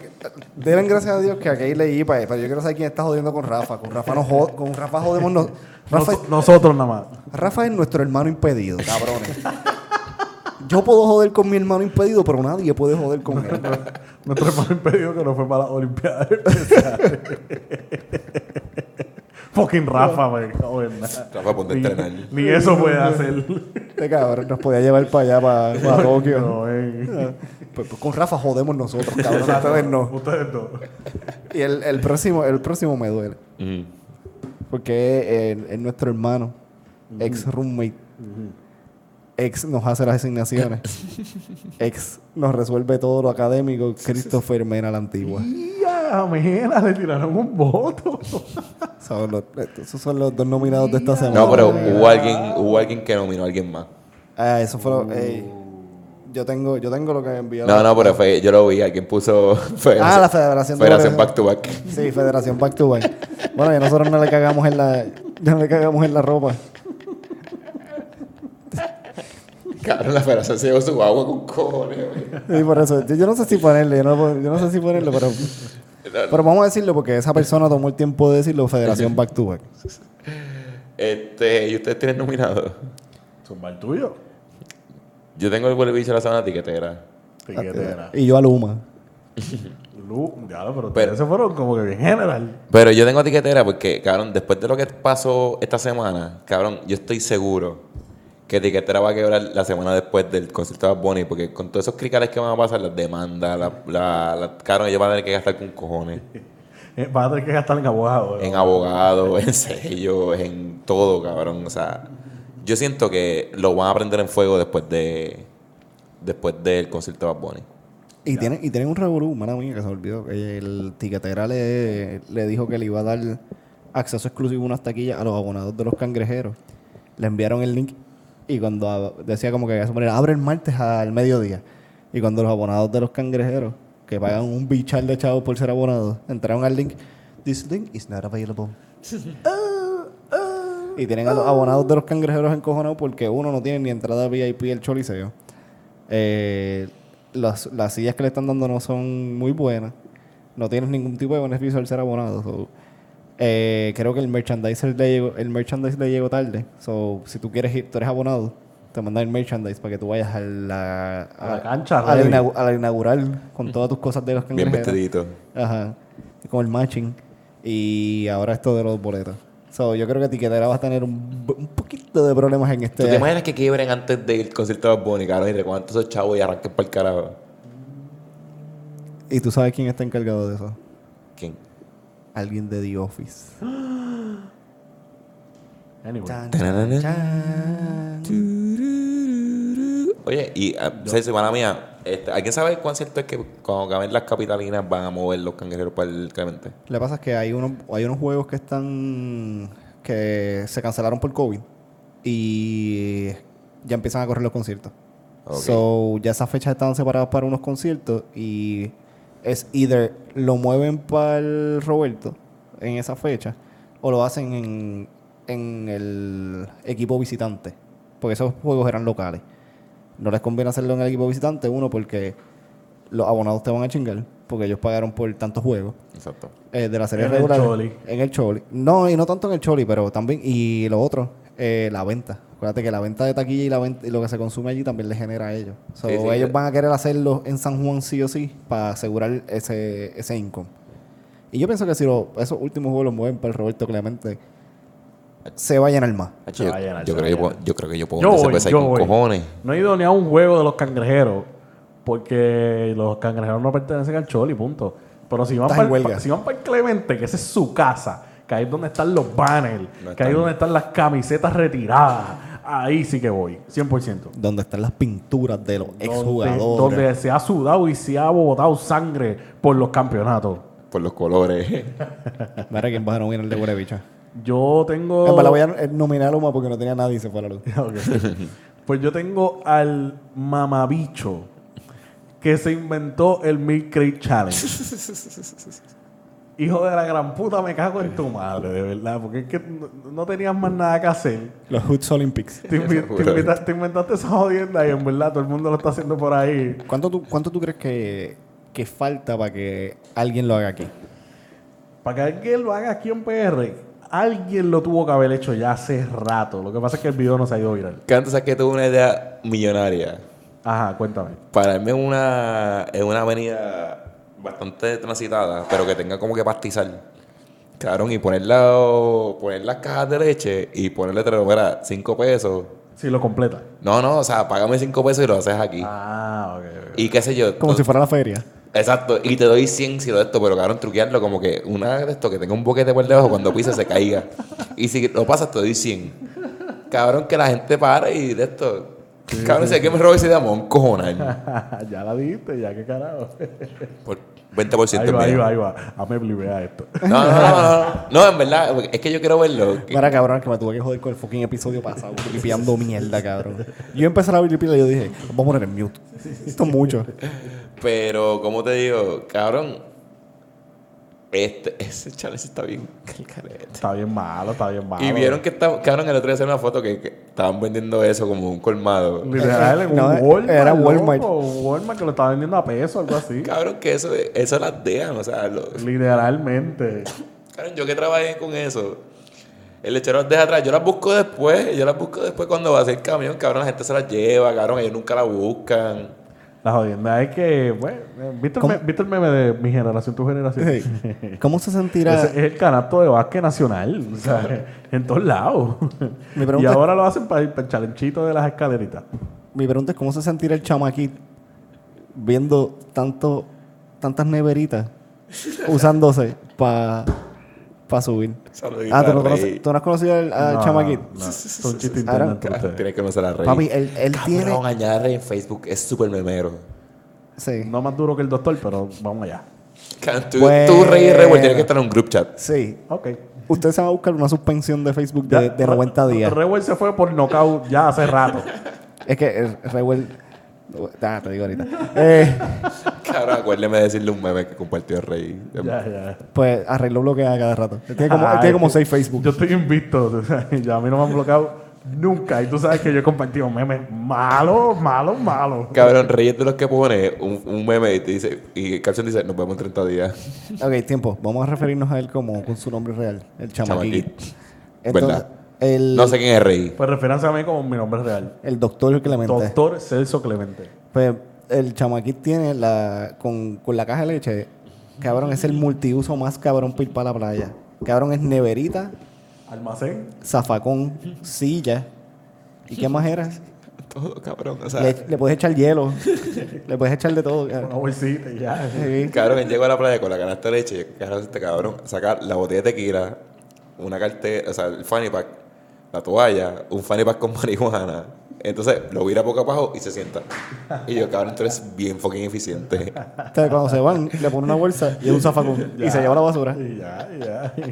Denle gracias a Dios que aquí leí, pa- pero yo quiero saber quién está jodiendo con Rafa. Con Rafa no jod- con Rafa jodemos no- Rafa, Nos- nosotros nada más. Rafa es nuestro hermano impedido, cabrones. Yo puedo joder con mi hermano impedido, pero nadie puede joder con él. Nuestro hermano impedido que no fue para las Olimpiadas. Fucking Rafa, nada. Rafa, ponte a Ni- entrenar. Ni eso puede hacer. Este cabrón nos podía llevar para allá, para, para Tokio. No, eh. Pues, pues con Rafa jodemos nosotros, cabrón. Ustedes no. Ustedes no. Y el, el próximo, el próximo me duele. Mm. Porque es, es nuestro hermano, ex roommate. Ex nos hace las asignaciones. ex nos resuelve todo lo académico. Christopher Mena la antigua. Ya, mira, le tiraron un voto. Son los- esos son los dos nominados de esta semana. No, pero hubo alguien, hubo alguien que nominó a alguien más. Ah, eso fue lo- ey, yo tengo, yo tengo lo que envió. No, no, pero fue, yo lo vi, alguien puso Ah, la Federación de Federación. Back to Back. Sí, Federación Back to Back. Bueno, ya nosotros no le cagamos en la, no le cagamos en la ropa. Cabrón, la federación se llevó su agua con cojones. güey. Sí, por eso. Yo, yo no sé si ponerle, yo no, yo no sé si ponerle, pero, pero vamos a decirlo porque esa persona tomó el tiempo de decirlo, Federación Back to Back. Este, ¿y ustedes tienen nominado? Zumba el tuyo. Yo tengo el huele bicho de la semana tiquetera. Tiquetera. Y yo a Luma. Lu, ya, pero, se fueron como que bien general. Pero yo tengo tiquetera porque, cabrón, después de lo que pasó esta semana, cabrón, yo estoy seguro que tiquetera va a quebrar la semana después del concierto de Bunny, porque con todos esos cricales que van a pasar, las demandas, la, la, la- cabrón, ellos van a tener que gastar con cojones. Eh, Vas a tener que gastar en abogado. En abogados, en sellos, en todo, cabrón. O sea, yo siento que lo van a prender en fuego después de después del concierto de Bad Bunny. Y tienen, y tienen un revolú, mala mía, que se me olvidó. que El tiquetera le, le dijo que le iba a dar acceso exclusivo a unas taquillas a los abonados de los cangrejeros. Le enviaron el link y cuando a- decía como que abre el martes al mediodía. Y cuando los abonados de los cangrejeros, que pagan un bichal de chavos por ser abonados, entraron al link, this link is not available. y tienen a los abonados de los cangrejeros encojonados porque uno no tiene ni entrada VIP el choliseo. Eh, las, las sillas que le están dando no son muy buenas. No tienes ningún tipo de beneficio al ser abonado. so, eh, creo que el merchandise le llegó, el merchandise le llegó tarde. So, si tú quieres ir, tú eres abonado, te mandan el merchandise para que tú vayas a la, A la cancha, a la, a la inaugural con todas tus cosas de los Bien cangrejeros. vestidito. Ajá. Con el matching. Y ahora esto de los boletos. So, yo creo que Tiquetera va a tener un, un poquito de problemas en ¿Tú este te imaginas que quiebren antes del concierto de Bunny, cabrón? Y recuerdan esos chavos y arranquen para el carajo. Y tú sabes quién está encargado de eso. ¿Quién? Alguien de The Office. Anyway. Chan, Tananana. chan. Oye, y uh, Celso, hermana mía, este, ¿alguien sabe cuán cierto es que cuando acaben las capitalinas van a mover los cangrejeros para el Clemente? Lo que pasa es que hay unos, hay unos juegos que están. que se cancelaron por COVID. Y ya empiezan a correr los conciertos. Ok. So, ya esas fechas estaban separadas para unos conciertos. Y es either lo mueven para el Roberto en esa fecha. O lo hacen en, en el equipo visitante. Porque esos juegos eran locales. No les conviene hacerlo en el equipo visitante, uno, porque los abonados te van a chingar, porque ellos pagaron por tantos juegos Exacto. eh, de la serie En el regular. Choli. En el Choli. No, y no tanto en el Choli, pero también. Y lo otro, eh, la venta. Acuérdate que la venta de taquilla y, la venta, y lo que se consume allí también le genera a ellos. So, Sí, sí, ellos sí. van a querer hacerlo en San Juan sí o sí para asegurar ese, ese income. Y yo pienso que si lo- esos últimos juegos los mueven para el Roberto Clemente, se va a llenar más. Yo, va a llenar, yo creo yo, puedo- llenar. yo creo que yo puedo Yo voy, cerveza ahí yo con voy. cojones. No he ido ni a un juego de los cangrejeros porque los cangrejeros no pertenecen al Choli, punto. Pero si van, para huelga. si van para el Clemente, que esa es su casa, que ahí es donde están los banners, No que ahí es donde están las camisetas retiradas, ahí sí que voy, 100%. Donde están las pinturas de los Donde, exjugadores. donde se ha sudado y se ha botado sangre por los campeonatos. Por los colores. Mira quién va a nominar el de Huele Bicha. Yo tengo... En verdad voy a nominar a Luma porque no tenía nadie y se fue a la luz. Pues yo tengo al mamabicho que se inventó el Milk Crate Challenge. Hijo de la gran puta, me cago en tu madre, de verdad, porque es que no, no tenías más nada que hacer. Los Hoods Olympics. Te, invi- te invita- te inventaste esa jodienda y en verdad todo el mundo lo está haciendo por ahí. ¿Cuánto tú, cuánto tú crees que, que falta para que alguien lo haga aquí? Para que alguien lo haga aquí en PR, alguien lo tuvo que haber hecho ya hace rato. Lo que pasa es que el video no se ha ido viral. Canto, sabes que tuve una idea millonaria. Ajá, cuéntame. Pararme en una, en una avenida bastante transitada, pero que tenga como que pastizar. Cabrón, y poner, la- poner las cajas de leche y ponerle, mira, 5 pesos. Si lo completa. No, no, o sea, págame 5 pesos y lo haces aquí. Ah, ok. ok. Y qué sé yo. Como si fuera la feria. Exacto, y te doy 100 si lo de esto, pero cabrón, truquearlo como que una de esto que tenga un boquete por debajo cuando pise se caiga. Y si lo pasas, te doy 100. Cabrón, que la gente para y de esto. Cabrón, si hay que me me voy a encojonar. ya la diste, ya qué carajo. Por 20% ahí va, ahí va, ahí va. Hazme blivea esto. No, no, no, no, no. No, en verdad, es que yo quiero verlo. Que- Mira, cabrón, que me tuve que joder con el fucking episodio pasado, limpiando mierda, cabrón. Yo empecé a ver y yo dije, vamos a poner en mute. Esto es mucho. Pero, como te digo, cabrón, Este, ese challenge está bien carete. Está bien malo, está bien malo. Y vieron que está, cabrón, el otro día hacer una foto que, que estaban vendiendo eso como un colmado. Literal, en un No, Walmart. era Walmart. loco, Walmart que lo estaba vendiendo a peso, algo así. Cabrón, que eso, eso las dejan, o sea, lo- Literalmente. cabrón, yo que trabajé con eso. El lechero las deja atrás, yo las busco después, yo las busco después cuando va a hacer camión, cabrón, la gente se las lleva, cabrón, ellos nunca la buscan. La jodienda es que, bueno, ¿viste el, me- ¿viste el meme de mi generación, tu generación? Sí. ¿Cómo se sentirá? Ese es el canasto de básquet nacional, o sea, en todos lados. Y es- ahora lo hacen para, para el chalenchito de las escaleritas. Mi pregunta es cómo se sentirá el chamaquit viendo tanto, tantas neveritas usándose para subir. Saludito Ah, ¿tú a no, Rey. conoces, ¿tú no has conocido al, al No, son chistes. Tienes que conocer a Rey. Papi, él, él tiene... Cabrón, añade a Rey en Facebook, es súper memero. Sí. No más duro que el doctor, pero vamos allá. Tú, Bueno. tú, Rey y Rey, tienen que estar en un group chat. Sí. Ok. Usted se va a buscar una suspensión de Facebook de, Ya, de 90 Re- días. Rewell se fue por knockout ya hace rato. Es que el Rewell... Ah, te digo ahorita. Eh, Cabrón, acuérdeme de decirle un meme que compartió Rey. ya, ya. pues arregló bloquea cada rato. Tiene como, Ay, tiene como que- seis Facebook. Yo estoy invicto. o sea, ya a mí no me han bloqueado nunca. Y tú sabes que yo he compartido memes malos, malos, malos. Cabrón, Rey es de los que pone un, un meme y te dice, y el caption dice, nos vemos en 30 días. Ok, tiempo. Vamos a referirnos a él como con su nombre real. El. Entonces, ¿Verdad? El, No sé quién es Rey. Pues referencia a mí como mi nombre real. el doctor Clemente. Doctor Celso Clemente. Pues el chamaquit tiene la... Con, con la caja de leche... Cabrón, es el multiuso más cabrón para ir para la playa. Cabrón, es neverita, Almacén. zafacón, silla. ¿Y qué más era? Todo, cabrón. O sea, Le, le puedes echar hielo. le puedes echar de todo. Una cabrón. bolsita y ya. Sí. cabrón, él llegó a la playa con la canasta de leche. ¿Qué hace este cabrón? Sacar la botella de tequila, una cartera, o sea, el fanny pack, la toalla, un fanny pack con marihuana. Entonces lo vira poco abajo y se sienta. Y yo, cabrón, tú eres bien fucking eficiente. Entonces, cuando se van, le pone una bolsa y un zafacón. y se lleva la basura. Y ya, ya.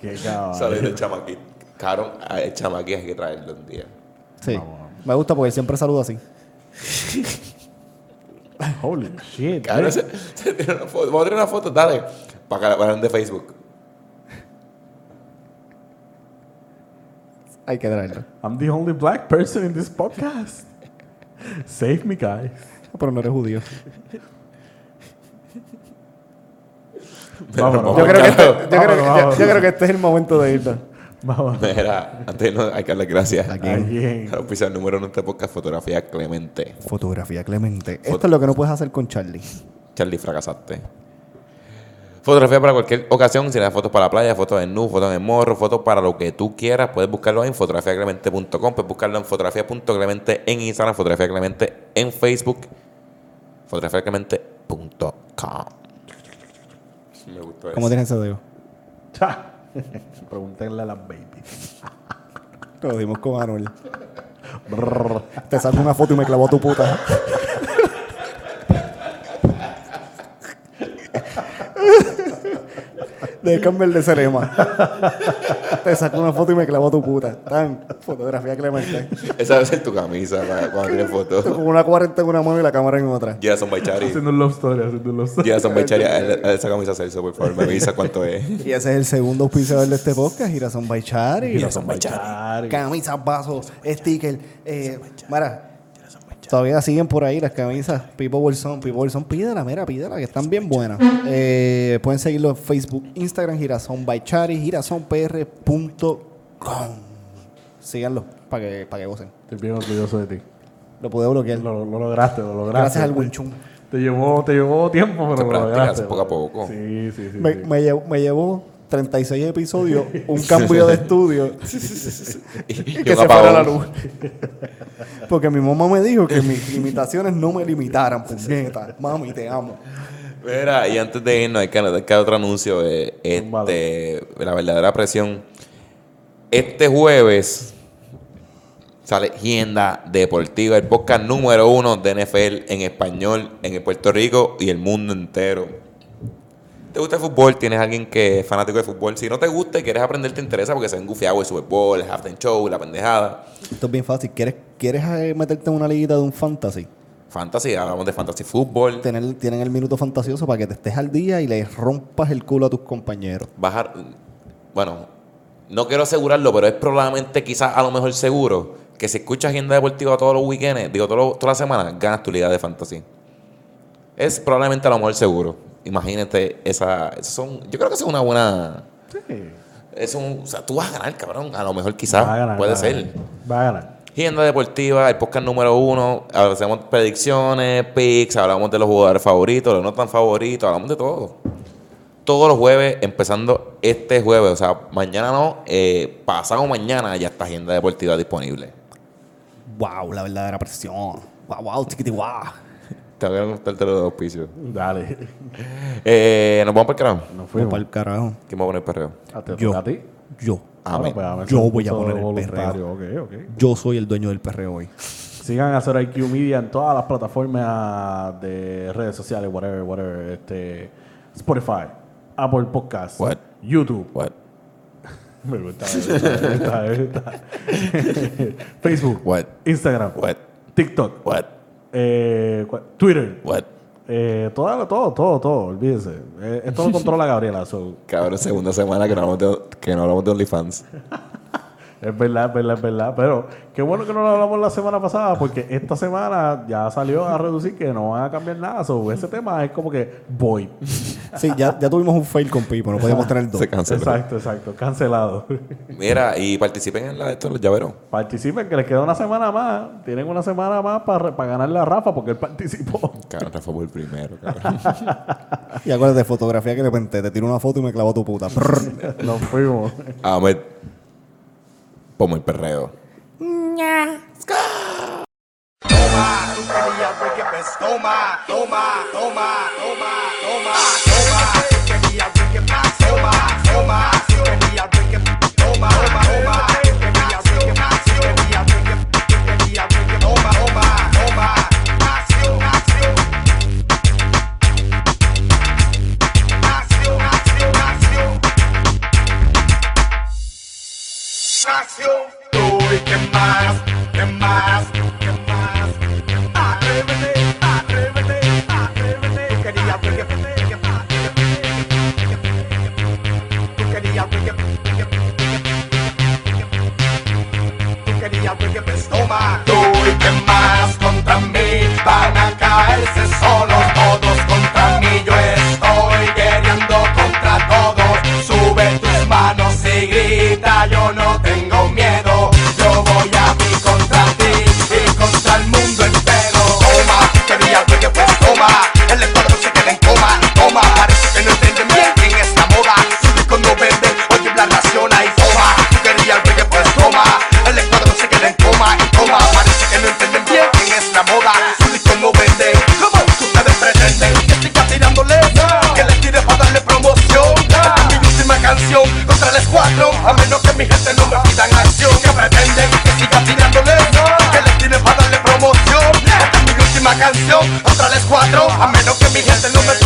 Qué cabrón. Sale del chamaquí. Cabrón, a el chamaquí hay que traerlo un día. Sí. Me gusta porque él siempre saluda así. Holy shit. Cabrón, eh. se, una foto. Vamos a tirar una foto, dale. Para que la de Facebook. Hay que traerlo. I'm the only black person in this podcast. Save me, guys. Pero no eres judío. Vámonos. Yo creo, que este, yo, creo, que- yo- vámonos. yo creo que este es el momento de irnos. Vamos. Mira, antes no, hay que darle gracias. ¿A ¿A quién? quién? Al oficial número uno de este podcast, fotografía Clemente. Fotografía Clemente. Esto es lo que no puedes hacer con Charlie. Charlie, fracasaste. Fotografía para cualquier ocasión, si le das fotos para la playa, fotos en nu, fotos en morro, fotos para lo que tú quieras, puedes buscarlo en fotografiaclemente.com, puedes buscarlo en fotografía.clemente en Instagram, fotografía Clemente en Facebook, fotografiaclemente.com. Me gustó eso. ¿Cómo tienes ese dedo? Cha. Pregúntenle a las babies. Lo dimos con Manuel. Te saco una foto y me clavó tu puta. Déjame el de Cerema. Te saco una foto y me clavó tu puta. Tan, fotografía Clemente. Esa debe ser tu camisa para cuando tienes fotos. Con una 40 en una mano y la cámara en otra. Jason Baichari. Haciendo un love story, haciendo un love story. Jason Baichari, a a esa camisa Celso, por favor, me avisa cuánto es. Y ese es el segundo auspiciador de este podcast, Girasón Baichari. Girasón Baichari. Chari. Camisas, vasos, sticker. Eh, mira, todavía siguen por ahí las camisas. Pipo Bolsón, Pipo Bolsón, pídela, mira, pídela, que están bien buenas. Eh, pueden seguirlo en Facebook, Instagram, Girasón Baichari, girasonpr.com. Síganlo para que, para que gocen. Estoy bien orgulloso de ti. Lo pude bloquear. Lo, lo lograste, lo lograste. Gracias al Winchun. Te llevó, te llevó tiempo, pero Te lo lograste. poco a poco. Sí, sí, sí. Me, sí. me llevó, me llevó 36 episodios, un cambio de estudio Y, que se fuera la luz. Porque mi mamá me dijo que mis limitaciones no me limitaran, puñeta. Mami, te amo. Mira, y antes de irnos, hay que, hay que otro anuncio de Zúmbalo. este, la verdadera presión. Este jueves sale Gienda Deportiva, el podcast número uno de NFL en español en el Puerto Rico y el mundo entero. ¿Te gusta el fútbol? ¿Tienes alguien que es fanático de fútbol? Si no te gusta y quieres aprender, te interesa porque se ven gufiado el Super Bowl, el halftime show, la pendejada. Esto es bien fácil. ¿Quieres, quieres eh, meterte en una liguita de un fantasy? Fantasy, hablamos de fantasy fútbol. Tener- tienen el minuto fantasioso para que te estés al día y le rompas el culo a tus compañeros. bajar. Bueno, no quiero asegurarlo, pero es probablemente quizás a lo mejor seguro que si escuchas agenda deportiva todos los weekends, digo, todas las semanas, ganas tu liga de fantasy. Es probablemente a lo mejor seguro. Imagínate esa. son, yo creo que eso es una buena. Sí. Es un, o sea, tú vas a ganar, cabrón. A lo mejor Va a quizás ganar, puede va ser. Va a ganar. Agenda deportiva, el podcast número uno. Hacemos predicciones, picks, hablamos de los jugadores favoritos, los no tan favoritos, hablamos de todo. Todos los jueves, empezando este jueves, o sea, mañana no, eh, pasado mañana ya está agenda deportiva disponible. Wow, la verdadera presión. Wow, wow, chiquiti, wow. Te voy a contarte los auspicios. Dale. Eh, Nos vamos para el carajo. Nos Vamos fuimos. para el carajo. ¿Quién va a poner perreo? Ah, ¿Te Yo. a ti? Yo. Amén. Ah, pues, a ver, Yo voy a poner el voluntario. Ok, ok. Yo soy el dueño del perreo hoy. Sigan a Zero IQ Media en todas las plataformas de redes sociales, whatever, whatever. Este, Spotify, Apple Podcasts, What? YouTube. What? Me gusta, me gusta, me gusta, me gusta. Facebook, What? Instagram, What? TikTok, What? Eh, Twitter. What? Eh, todo, todo, todo, todo, olvídense. Eh, esto lo controla Gabriela. so, Cabrón, segunda semana que no hablamos de, que no hablamos de OnlyFans. Es verdad, es verdad, es verdad. Pero qué bueno que no lo hablamos la semana pasada, porque esta semana ya salió a reducir que no van a cambiar nada. So, ese tema es como que voy. Sí, ya, ya tuvimos un fail con Pipo, no podíamos tener dos. Se canceló. Exacto, exacto. Cancelado. Mira, y participen en la de estos los llaveros. Participen, que les queda una semana más. Tienen una semana más para, para ganarle a Rafa, porque él participó. Cabrón, Rafa fue el primero, cabrón. Y acuérdate, fotografía que de repente te tiro una foto y me clavo tu puta. Nos fuimos. Ahmed, ponme el perreo. Toma, tú querías pes, toma, toma, toma, toma, toma, toma, tú querías pes, toma, toma, tú querías que toma, toma, Acción. Uy, ¿qué más? ¿Qué más? ¿Qué más? Atrévete, atrévete, atrévete. Quería ver que Tú querías ver que Tú querías ver que pues toma. Tú y que más contra mí van a caerse solos mi gente no me pidan acción. Que pretenden que siga tirándole? Que les tire para darle promoción. Esta es mi última canción contra el escuadrón. A menos que mi gente no me